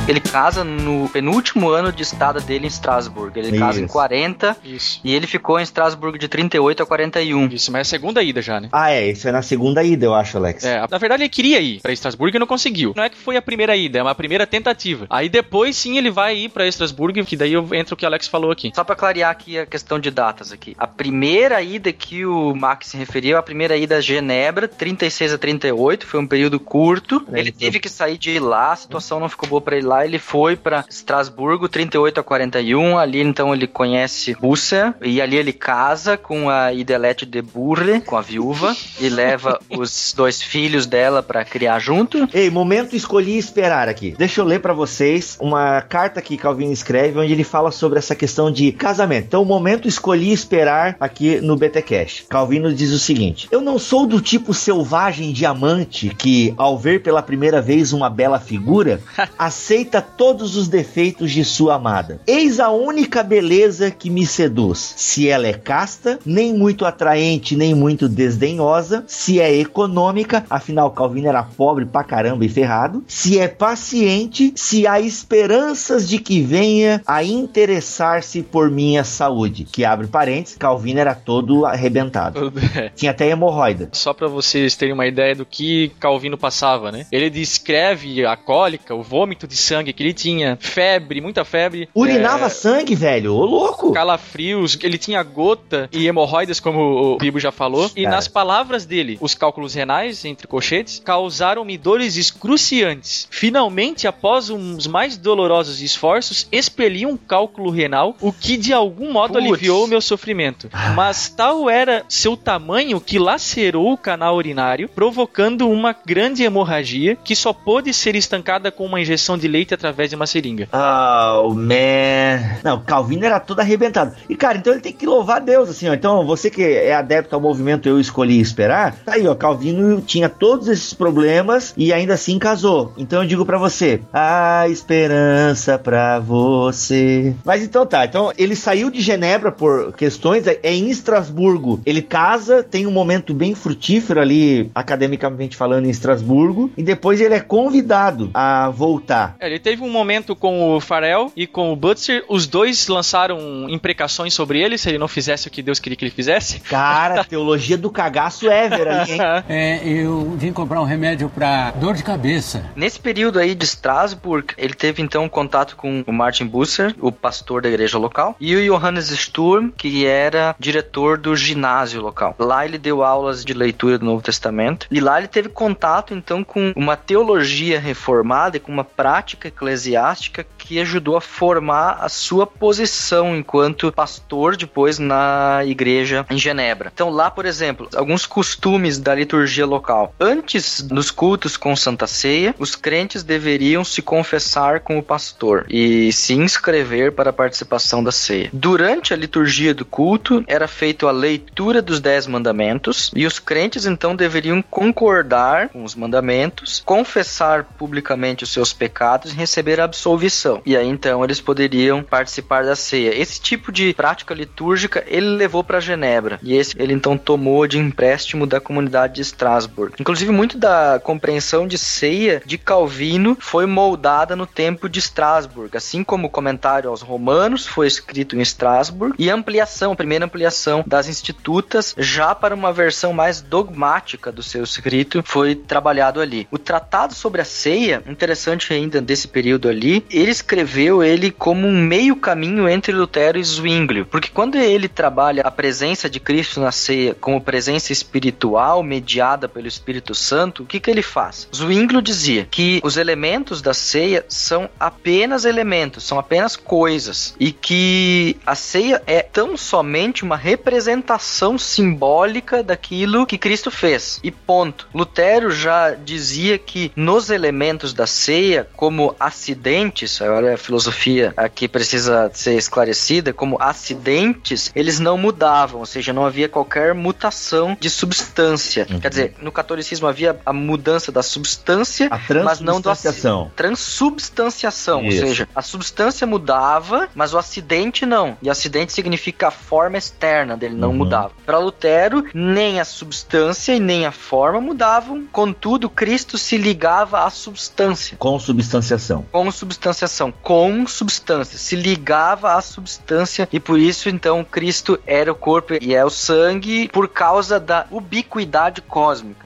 el casa no penúltimo ano de estada dele em Estrasburgo. Ele casa em Isso. 40 Isso. e ele ficou em Estrasburgo de 38 a 41. Isso, mas é a segunda ida já, né? Ah, é, isso é na segunda ida, eu acho, Alex. É, na verdade ele queria ir pra Estrasburgo e não conseguiu. Não é que foi a primeira ida, é uma primeira tentativa. Aí depois sim ele vai ir pra Estrasburgo, que daí entra o que o Alex falou aqui. Só pra clarear aqui a questão de datas aqui. A primeira ida que o Max se referiu, a primeira ida a Genebra, 36 a 38, foi um período curto. É, Ele teve que sair de lá, a situação não ficou boa pra ele lá, ele foi pra Estrasburgo, 38 a 41, ali então ele conhece Rússia, e ali ele casa com a Idelete de Burre, com a viúva, e leva [LAUGHS] os dois filhos dela pra criar junto. Ei, momento escolhi esperar aqui. Deixa eu ler pra vocês uma carta que Calvin escreve onde ele fala sobre essa questão de casamento. Então, o momento escolhi esperar aqui no BT Cash. Calvino diz o seguinte: Eu não sou do tipo selvagem diamante que, ao ver pela primeira vez uma bela figura, [LAUGHS] aceita todos os defeitos de sua amada. Eis a única beleza que me seduz. Se ela é casta, nem muito atraente, nem muito desdenhosa, se é econômica, afinal Calvino era pobre pra caramba e ferrado, se é paciente, se há esperanças de que venha a interessar-se por minha saúde. Que abre parênteses, Calvino era todo arrebentado. Tinha até hemorroida. Só pra vocês terem uma ideia do que Calvino passava, né? Ele descreve a cólica, o vômito de sangue que ele tinha, febre, muita febre. Urinava é... sangue, velho, ô louco. Calafrios, ele tinha gota e hemorroidas, como o Bibo já falou. E nas palavras dele, os cálculos renais, entre colchetes, causaram-me dores excruciantes. Finalmente, após uns mais dolorosos esforços, expeli um cálculo renal, o que de algum modo Puts. aliviou o meu sofrimento. Mas tal era seu tamanho que lacerou o canal urinário, provocando uma grande hemorragia que só pôde ser estancada com uma injeção de leite através de uma seringa. Oh, man. Não, o Calvino era todo arrebentado. E, cara, então ele tem que louvar Deus, assim, ó. Então, você que é adepto ao movimento Eu Escolhi Esperar, tá aí, ó. Calvino tinha todos esses problemas e ainda assim casou. Então eu digo para você, a esperança para você. Mas então tá, então ele saiu de Genebra por questões, é, é em Estrasburgo. Ele casa, tem um momento bem frutífero ali, academicamente falando, em Estrasburgo, e depois ele é convidado a voltar. É, ele teve um momento com o Farel e com o Butcher, os dois lançaram imprecações sobre ele, se ele não fizesse o que Deus queria que ele fizesse. Cara, [LAUGHS] teologia do cagaço ever ali, hein? [LAUGHS] É, eu vim comprar um remédio para dor de cabeça. Nesse período aí de Strasbourg, ele teve então contato com o Martin Busser, o pastor da igreja local, e o Johannes Sturm, que era diretor do ginásio local. Lá ele deu aulas de leitura do Novo Testamento, e lá ele teve contato então com uma teologia reformada e com uma prática eclesiástica que ajudou a formar a sua posição enquanto pastor depois na igreja em Genebra. Então lá, por exemplo, alguns costumes da liturgia local. Antes dos cultos com Santa Ceia, os crentes deveriam se confessar com o pastor e se inscrever para a participação da ceia. Durante a liturgia do culto, era feita a leitura dos dez mandamentos e os crentes então deveriam concordar com os mandamentos, confessar publicamente os seus pecados e receber absolvição. E aí então eles poderiam participar da ceia. Esse tipo de prática litúrgica ele levou para Genebra e esse ele então tomou de empréstimo da comunidade de Strasbourg. Inclusive muito da compreensão de ceia de Calvino foi moldada no tempo de Strasbourg, assim como o comentário aos Romanos foi escrito em Strasbourg e a ampliação, a primeira ampliação das institutas já para uma versão mais dogmática do seu escrito foi trabalhado ali. O tratado sobre a ceia, interessante ainda desse período ali, ele escreveu ele como um meio caminho entre Lutero e Zwinglio, porque quando ele trabalha a presença de Cristo na ceia como presença espiritual mediada pelo Espírito Santo, o que que ele faz? Zwinglio dizia que os elementos da ceia são apenas elementos, são apenas coisas e que a ceia é tão somente uma representação simbólica daquilo que Cristo fez. E ponto. Lutero já dizia que nos elementos da ceia, como acidentes, agora a filosofia aqui precisa ser esclarecida, como acidentes, eles não mudavam, ou seja, não havia qualquer mutação de substância. Uhum. Quer dizer, no catolicismo havia a mudança da substância, mas não do acidente. Transubstanciação, Isso. ou seja, a substância mudava, mas o acidente não. E acidente significa a forma externa dele não uhum. mudava. Para Lutero, nem a substância e nem a forma mudavam, contudo, Cristo se ligava à substância. Com substanciação. Com substanciação, com substância, se ligava à substância e por isso então Cristo era o corpo e é o sangue por causa da ubiquidade cósmica.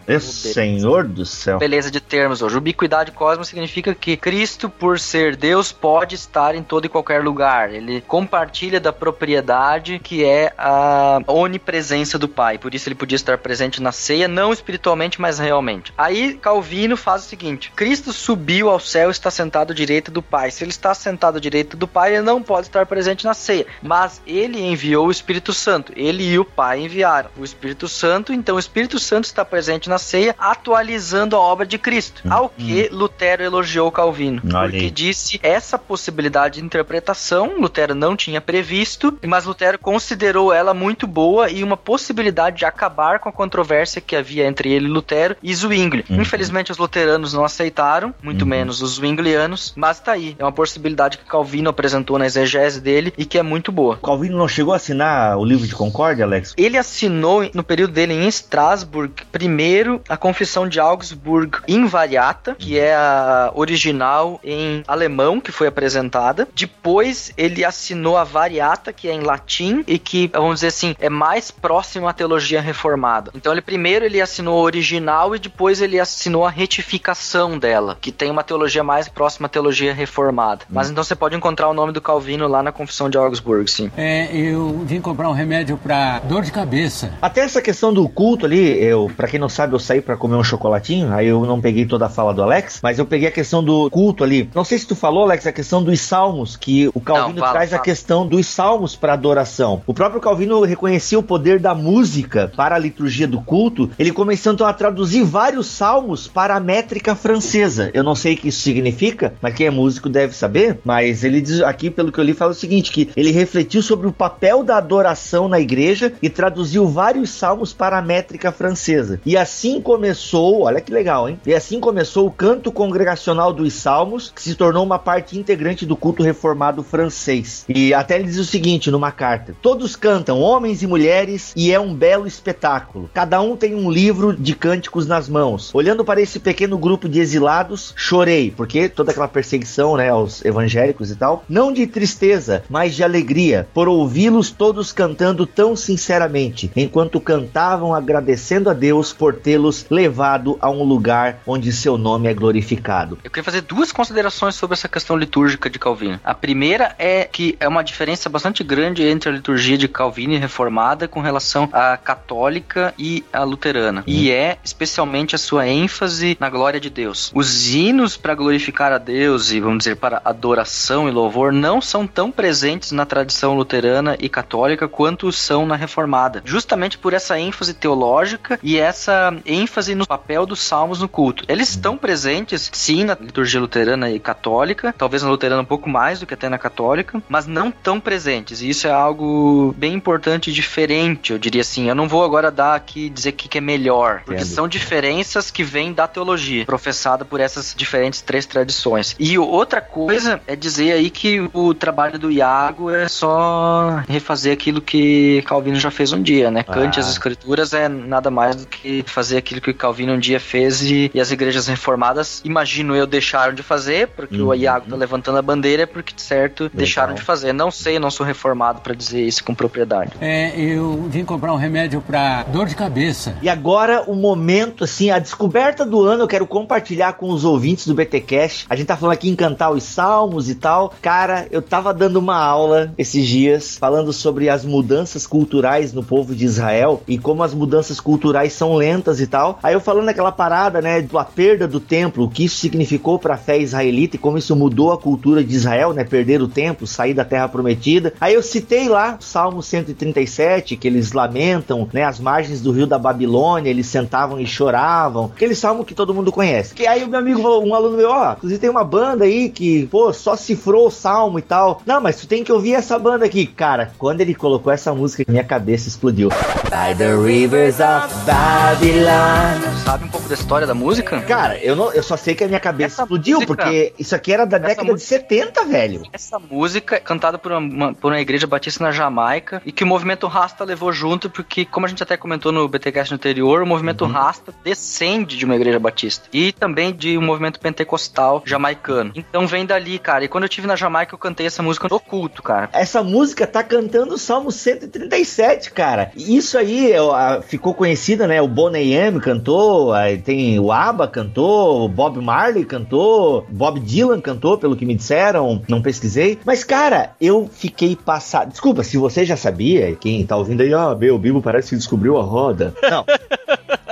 Senhor do céu. Beleza de termos hoje. Ubiquidade cósmica significa que Cristo, por ser Deus, pode estar em todo e qualquer lugar. Ele compartilha da propriedade que é a onipresença do Pai. Por isso ele podia estar presente na ceia, não espiritualmente, mas realmente. Aí Calvino faz o seguinte: Cristo subiu ao céu e está sentado à direita do Pai. Se ele está sentado à direita do Pai, ele não pode estar presente na ceia. Mas ele enviou o Espírito Santo. Ele e o Pai enviaram o Espírito Santo, então o Espírito Santo está presente na ceia, atualizando a obra de Cristo. Hum, ao que hum. Lutero elogiou Calvino. Olha porque aí. disse essa possibilidade de interpretação, Lutero não tinha previsto, mas Lutero considerou ela muito boa e uma possibilidade de acabar com a controvérsia que havia entre ele e Lutero e Zwingli. Uhum. Infelizmente os luteranos não aceitaram, muito uhum. menos os zwinglianos, mas tá aí. É uma possibilidade que Calvino apresentou na exegese dele e que é muito boa. Calvino não chegou a assinar o livro de Concórdia, Alex? Ele assinou no período dele em Estrasburgo, primeiro a Confissão de Augsburg Invariata, que é a original em alemão que foi apresentada. Depois ele assinou a Variata, que é em latim e que, vamos dizer assim, é mais próximo à teologia reformada. Então ele primeiro ele assinou a original e depois ele assinou a retificação dela, que tem uma teologia mais próxima à teologia reformada. Mas então você pode encontrar o nome do Calvino lá na Confissão de Augsburg, sim. É, eu vim comprar um remédio pra dor de cabeça. Até essa questão do culto ali, eu, para quem não sabe, eu saí para comer um chocolatinho, aí eu não peguei toda a fala do Alex, mas eu peguei a questão do culto ali. Não sei se tu falou, Alex, a questão dos salmos, que o Calvino Não, fala, traz fala. a questão dos salmos para adoração. O próprio Calvino reconhecia o poder da música para a liturgia do culto, ele começou então a traduzir vários salmos para a métrica francesa. Eu não sei o que isso significa, mas quem é músico deve saber, mas ele diz aqui, pelo que eu li, fala o seguinte, que ele refletiu sobre o papel da adoração na igreja e traduziu vários salmos para a métrica francesa. E assim começou, olha que legal, hein? E assim começou o canto congregacional dos salmos, que se tornou uma parte integrante do culto reformado francês. E até ele diz o seguinte numa carta: Todos cantam, homens e mulheres, e é um belo espetáculo. Cada um tem um livro de cânticos nas mãos. Olhando para esse pequeno grupo de exilados, chorei, porque toda aquela perseguição, né, aos evangélicos e tal, não de tristeza, mas de alegria, por ouvi-los todos cantando tão sinceramente, enquanto cantavam agradecendo a Deus por tê-los levado a um lugar onde seu nome é glorificado. Eu queria fazer duas considerações sobre essa questão litúrgica de Calvino. A primeira é que é uma diferença bastante grande entre a liturgia de Calvino e reformada com relação à católica e à luterana. E é especialmente a sua ênfase na glória de Deus. Os hinos para glorificar a Deus e vamos dizer para adoração e louvor não são tão presentes na tradição luterana e católica quanto são na reformada. Justamente por essa ênfase teológica e essa ênfase no papel dos salmos no culto. Eles estão presentes, sim, na liturgia luterana e católica, talvez na luterana um pouco mais do que até na católica, mas não tão presentes. E isso é algo bem importante e diferente, eu diria assim. Eu não vou agora dar aqui dizer o que que é melhor, porque Entendo. são diferenças que vêm da teologia, professada por essas diferentes três tradições. E outra coisa é dizer aí que o trabalho do Iago é só refazer aquilo que Calvino já fez um dia, né? Cante Ah. as escrituras é nada mais do que fazer aquilo que Calvino um dia fez e, e as igrejas reformadas, imagino eu, deixaram de fazer, porque o Uhum. Iago tá levantando a bandeira, porque certo, deixaram de fazer. Não sei, não sou reformado pra dizer isso com propriedade. É, eu vim comprar um remédio pra dor de cabeça. E agora o momento, assim, a descoberta do ano, eu quero compartilhar com os ouvintes do BTcast. A gente tá falando aqui em cantar os salmos e tal. Cara, eu tava dando uma aula esses dias falando sobre as mudanças culturais no povo de Israel e como as mudanças culturais são lentas e tal. Aí eu falando aquela parada, né, da perda do templo, o que isso significou para a fé israelita e como isso mudou a cultura de Israel, né, perder o templo, sair da terra prometida. Aí eu citei lá o Salmo 137, que eles lamentam, né, as margens do rio da Babilônia, eles sentavam e choravam. Aquele salmo que todo mundo conhece. Que aí o meu amigo falou, um aluno meu, ó, inclusive tem uma banda aí que, pô, só cifrou o salmo e tal. Não, mas tu tem que ouvir essa banda aqui. Cara, quando ele colocou essa música, minha cabeça explodiu. By the rivers of Babylon. Sabe um pouco da história da música? Cara, eu, não, eu só sei que a minha cabeça Essa explodiu, música- porque isso aqui era da década de música- 70, velho. Essa música é cantada por uma, por uma igreja batista na Jamaica e que o movimento Rasta levou junto, porque, como a gente até comentou no BTcast anterior, o movimento Rasta descende de uma igreja batista e também de um movimento pentecostal jamaicano. Então vem dali, cara. E quando eu estive na Jamaica, eu cantei essa música no culto, cara. Essa música tá cantando o Salmo 137, cara. E Isso aí é, ficou conhecida, né? O Boney M cantou, aí tem o ABBA cantou, o Bob Marley cantou, Bob Dylan cantou, pelo que me disseram, não pesquisei. Mas, cara, eu fiquei passado. Desculpa, se você já sabia, quem tá ouvindo aí, ó, meu, o Bibo parece que descobriu a roda. [LAUGHS] Não.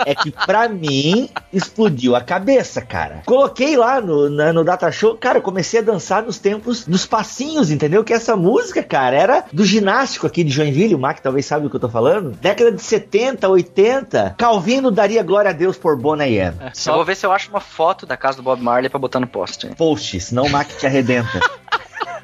É que pra mim explodiu a cabeça, cara. Coloquei lá no, na- no Data Show, cara, eu comecei a dançar nos tempos dos passinhos, entendeu? Que essa música, cara, era do ginástico aqui de Joinville, o Mac talvez sabe o que eu tô falando. Década de 70, 80. Calvino daria glória a Deus por M. Eu Só vou ver se eu acho uma foto da casa do Bob Marley pra botar no post. Post, senão o Mac te arrebenta. [LAUGHS]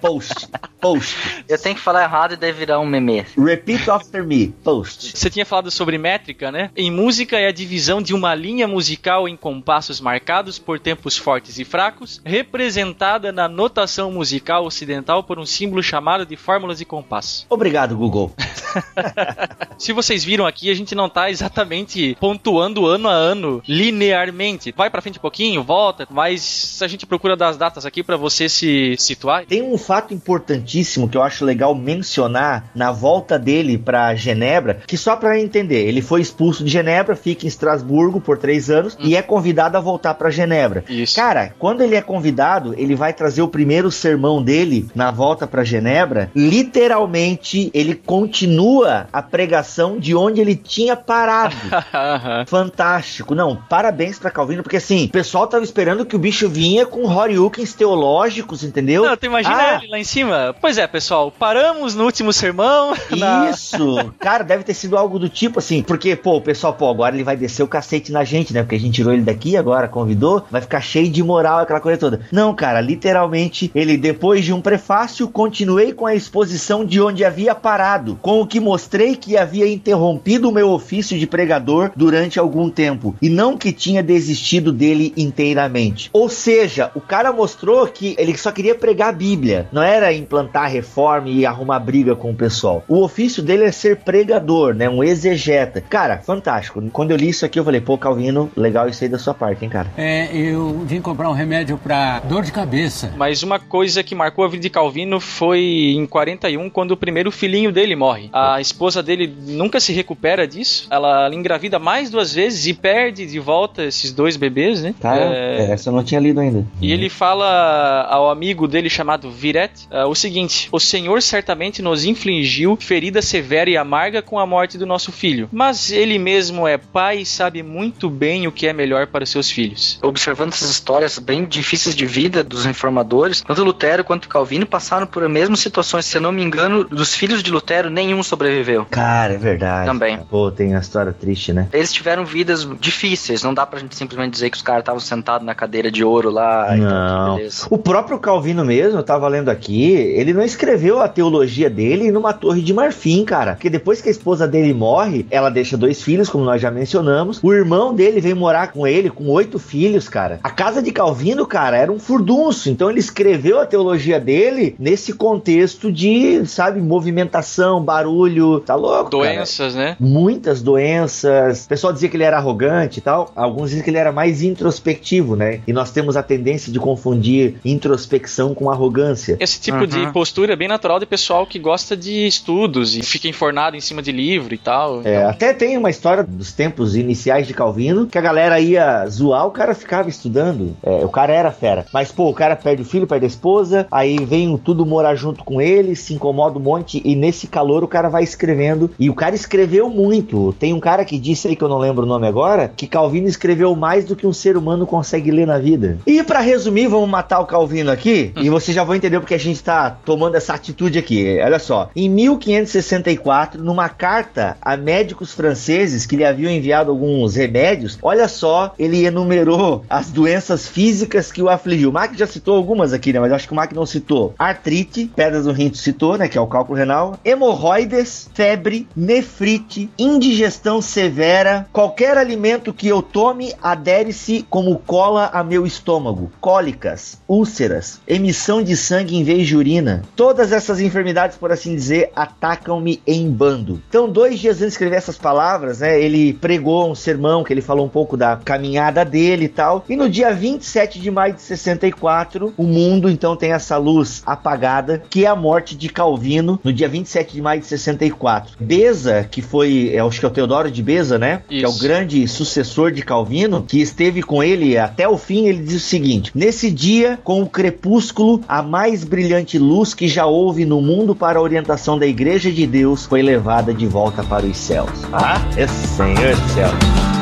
Post, post. Eu tenho que falar errado e daí virar um meme. Repeat after me. Post. Você tinha falado sobre métrica, né? Em música é a divisão de uma linha musical em compassos marcados por tempos fortes e fracos, representada na notação musical ocidental por um símbolo chamado de fórmulas de compasso. Obrigado, Google. [LAUGHS] Se vocês viram aqui, a gente não tá exatamente pontuando ano a ano linearmente. Vai pra frente um pouquinho, volta, mas a gente procura das datas aqui pra você se situar. Tem um fato interessantíssimo que eu acho legal mencionar na volta dele para Genebra, que só para entender, ele foi expulso de Genebra, fica em Estrasburgo por três anos hum. e é convidado a voltar para Genebra. Isso. Cara, quando ele é convidado, ele vai trazer o primeiro sermão dele na volta para Genebra. Literalmente, ele continua a pregação de onde ele tinha parado. [LAUGHS] Fantástico. Não, parabéns para Calvino, porque assim, o pessoal tava esperando que o bicho vinha com Horyukens teológicos, entendeu? Não, tu imagina ah. Lá em cima. Pois é, pessoal, paramos no último sermão. [LAUGHS] Isso. Na... Cara, deve ter sido algo do tipo assim, porque, pô, o pessoal, pô, agora ele vai descer o cacete na gente, né? Porque a gente tirou ele daqui agora, convidou, vai ficar cheio de moral, aquela coisa toda. Não, cara, literalmente, ele, depois de um prefácio, continuei com a exposição de onde havia parado, com o que mostrei que havia interrompido o meu ofício de pregador durante algum tempo, e não que tinha desistido dele inteiramente. Ou seja, o cara mostrou que ele só queria pregar a Bíblia, não era implantar reforma e arrumar briga com o pessoal. O ofício dele é ser pregador, né? Um exegeta. Cara, fantástico. Quando eu li isso aqui, eu falei, pô, Calvino, legal isso aí da sua parte, hein, cara? É, eu vim comprar um remédio pra dor de cabeça. Mas uma coisa que marcou a vida de Calvino foi em 41, quando o primeiro filhinho dele morre. A esposa dele nunca se recupera disso. Ela engravida mais duas vezes e perde de volta esses dois bebês, né? Cara, é... essa eu não tinha lido ainda. E ele fala ao amigo dele chamado Uh, o seguinte: O Senhor certamente nos infligiu ferida severa e amarga com a morte do nosso filho, mas ele mesmo é pai e sabe muito bem o que é melhor para seus filhos. Observando essas histórias bem difíceis de vida dos reformadores, tanto Lutero quanto Calvino passaram por as mesmas situações. Se eu não me engano, dos filhos de Lutero, nenhum sobreviveu. Cara, é verdade. Também. Pô, tem uma história triste, né? Eles tiveram vidas difíceis. Não dá pra gente simplesmente dizer que os caras estavam sentados na cadeira de ouro lá. Não. Então, o próprio Calvino mesmo, eu tava lendo aqui, ele não escreveu a teologia dele numa torre de marfim, cara. Porque depois que a esposa dele morre, ela deixa dois filhos, como nós já mencionamos. O irmão dele vem morar com ele, com oito filhos, cara. A casa de Calvino, cara, era um furdunço. Então ele escreveu a teologia dele nesse contexto de, sabe, movimentação, barulho. Tá louco? Doenças, cara. né? Muitas doenças. O pessoal dizia que ele era arrogante e tal. Alguns dizem que ele era mais introspectivo, né? E nós temos a tendência de confundir introspecção com arrogância. Esse tipo uhum. de postura é bem natural de pessoal que gosta de estudos e fica informado em cima de livro e tal. É, então... até tem uma história dos tempos iniciais de Calvino que a galera ia zoar, o cara ficava estudando. É, o cara era fera. Mas, pô, o cara perde o filho, perde a esposa, aí vem tudo morar junto com ele, se incomoda um monte e nesse calor o cara vai escrevendo. E o cara escreveu muito. Tem um cara que disse aí que eu não lembro o nome agora, que Calvino escreveu mais do que um ser humano consegue ler na vida. E para resumir, vamos matar o Calvino aqui e você já vai entender porque a gente tá tomando essa atitude aqui. Olha só, em 1564, numa carta a médicos franceses que lhe haviam enviado alguns remédios, olha só, ele enumerou as doenças físicas que o afligiu. O Mac já citou algumas aqui, né? Mas acho que o Mac não citou. Artrite, pedras do rim citou, né? Que é o cálculo renal. Hemorroides, febre, nefrite, indigestão severa. Qualquer alimento que eu tome adere-se como cola a meu estômago. Cólicas, úlceras, emissão de sangue em vez de urina. Todas essas enfermidades, por assim dizer, atacam-me em bando. Então, dois dias antes de escrever essas palavras, né? Ele pregou um sermão que ele falou um pouco da caminhada dele e tal. E no dia 27 de maio de 64, o mundo então tem essa luz apagada, que é a morte de Calvino, no dia 27 de maio de 64. Beza, que foi, acho que é o Teodoro de Beza, né? Isso. Que é o grande sucessor de Calvino, que esteve com ele até o fim, ele diz o seguinte: Nesse dia, com o crepúsculo, a mais brilhante luz que já houve no mundo para a orientação da Igreja de Deus foi levada de volta para os céus. Ah, é Senhor do céu.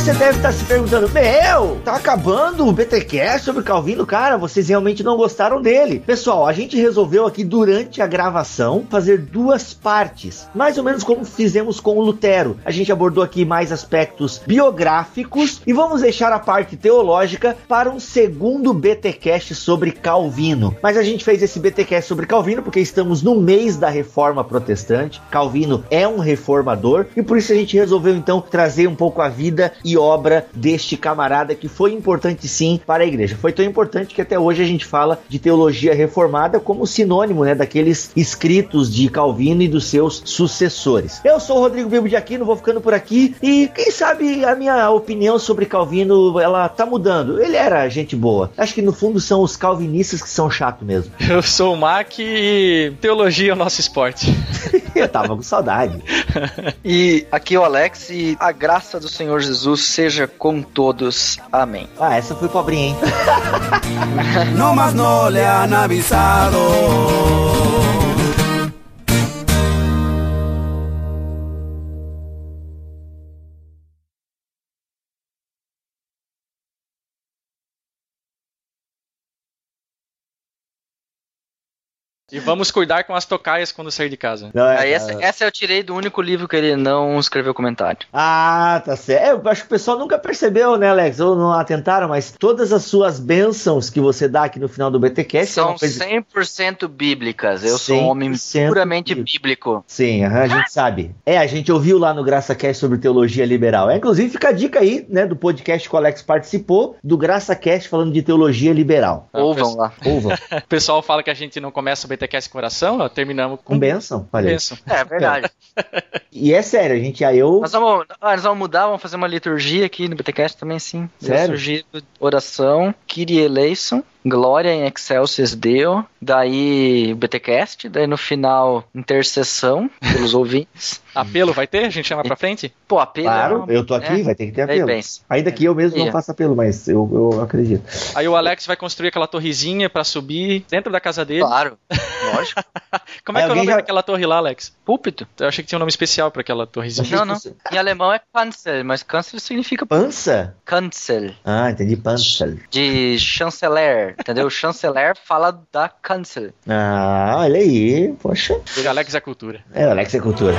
Você deve estar se perguntando: Meu, tá acabando o BTQ sobre Calvino? Cara, vocês realmente não gostaram dele. Pessoal, a gente resolveu aqui durante a gravação fazer duas partes, mais ou menos como fizemos com o Lutero. A gente abordou aqui mais aspectos biográficos e vamos deixar a parte teológica para um segundo BTcast sobre Calvino. Mas a gente fez esse BTcast sobre Calvino porque estamos no mês da reforma protestante. Calvino é um reformador e por isso a gente resolveu então trazer um pouco a vida e e obra deste camarada que foi importante sim para a igreja. Foi tão importante que até hoje a gente fala de teologia reformada como sinônimo né, daqueles escritos de Calvino e dos seus sucessores. Eu sou o Rodrigo Bibo de Aquino, vou ficando por aqui e quem sabe a minha opinião sobre Calvino ela tá mudando. Ele era gente boa. Acho que no fundo são os calvinistas que são chato mesmo. [LAUGHS] Eu sou o Mac e teologia é o nosso esporte. [LAUGHS] Eu tava com saudade. [LAUGHS] e aqui é o Alex e a graça do Senhor Jesus seja com todos. Amém. Ah, essa foi pobrinha, hein? [LAUGHS] no mas no le han avisado. E vamos cuidar com as tocaias quando sair de casa. Não, é, essa, essa, eu tirei do único livro que ele não escreveu comentário. Ah, tá certo. É, eu acho que o pessoal nunca percebeu, né, Alex? Ou não atentaram, mas todas as suas bênçãos que você dá aqui no final do BTcast são é coisa... 100% bíblicas. Eu sou um homem puramente bíblico. bíblico. Sim, a gente sabe. É, a gente ouviu lá no GraçaCast sobre teologia liberal. É, inclusive, fica a dica aí, né, do podcast que o Alex participou, do GraçaCast falando de teologia liberal. Ouvam lá. Ouvam. [LAUGHS] o pessoal fala que a gente não começa o BTcast BTcast Coração, ó, terminamos com. Com benção, olha benção. É, verdade. [LAUGHS] e é sério, a gente, aí eu. Nós vamos, ah, nós vamos mudar, vamos fazer uma liturgia aqui no BTcast também, sim. Sério? Liturgia, oração, Kyrie eleison. Glória em Excelsis Deo, daí BTcast, daí no final intercessão pelos [LAUGHS] ouvintes. Apelo vai ter? A gente chama pra frente? Pô, apelo. Claro, é eu tô aqui, é. vai ter que ter apelo. Ainda que eu mesmo não faça apelo, mas eu, eu acredito. Aí o Alex vai construir aquela torrezinha pra subir dentro da casa dele. Claro, lógico. [LAUGHS] Como é que é o nome já... daquela torre lá, Alex? Púlpito. Eu achei que tinha um nome especial pra aquela torrezinha. Não, não. Em alemão é Kanzel, mas Kanzel significa... Pança? Kanzel. Ah, entendi, Panzel. De chanceler, entendeu? O chanceler fala da Cancel. Ah, olha aí, poxa. O Alex é cultura. É, o Alex é cultura.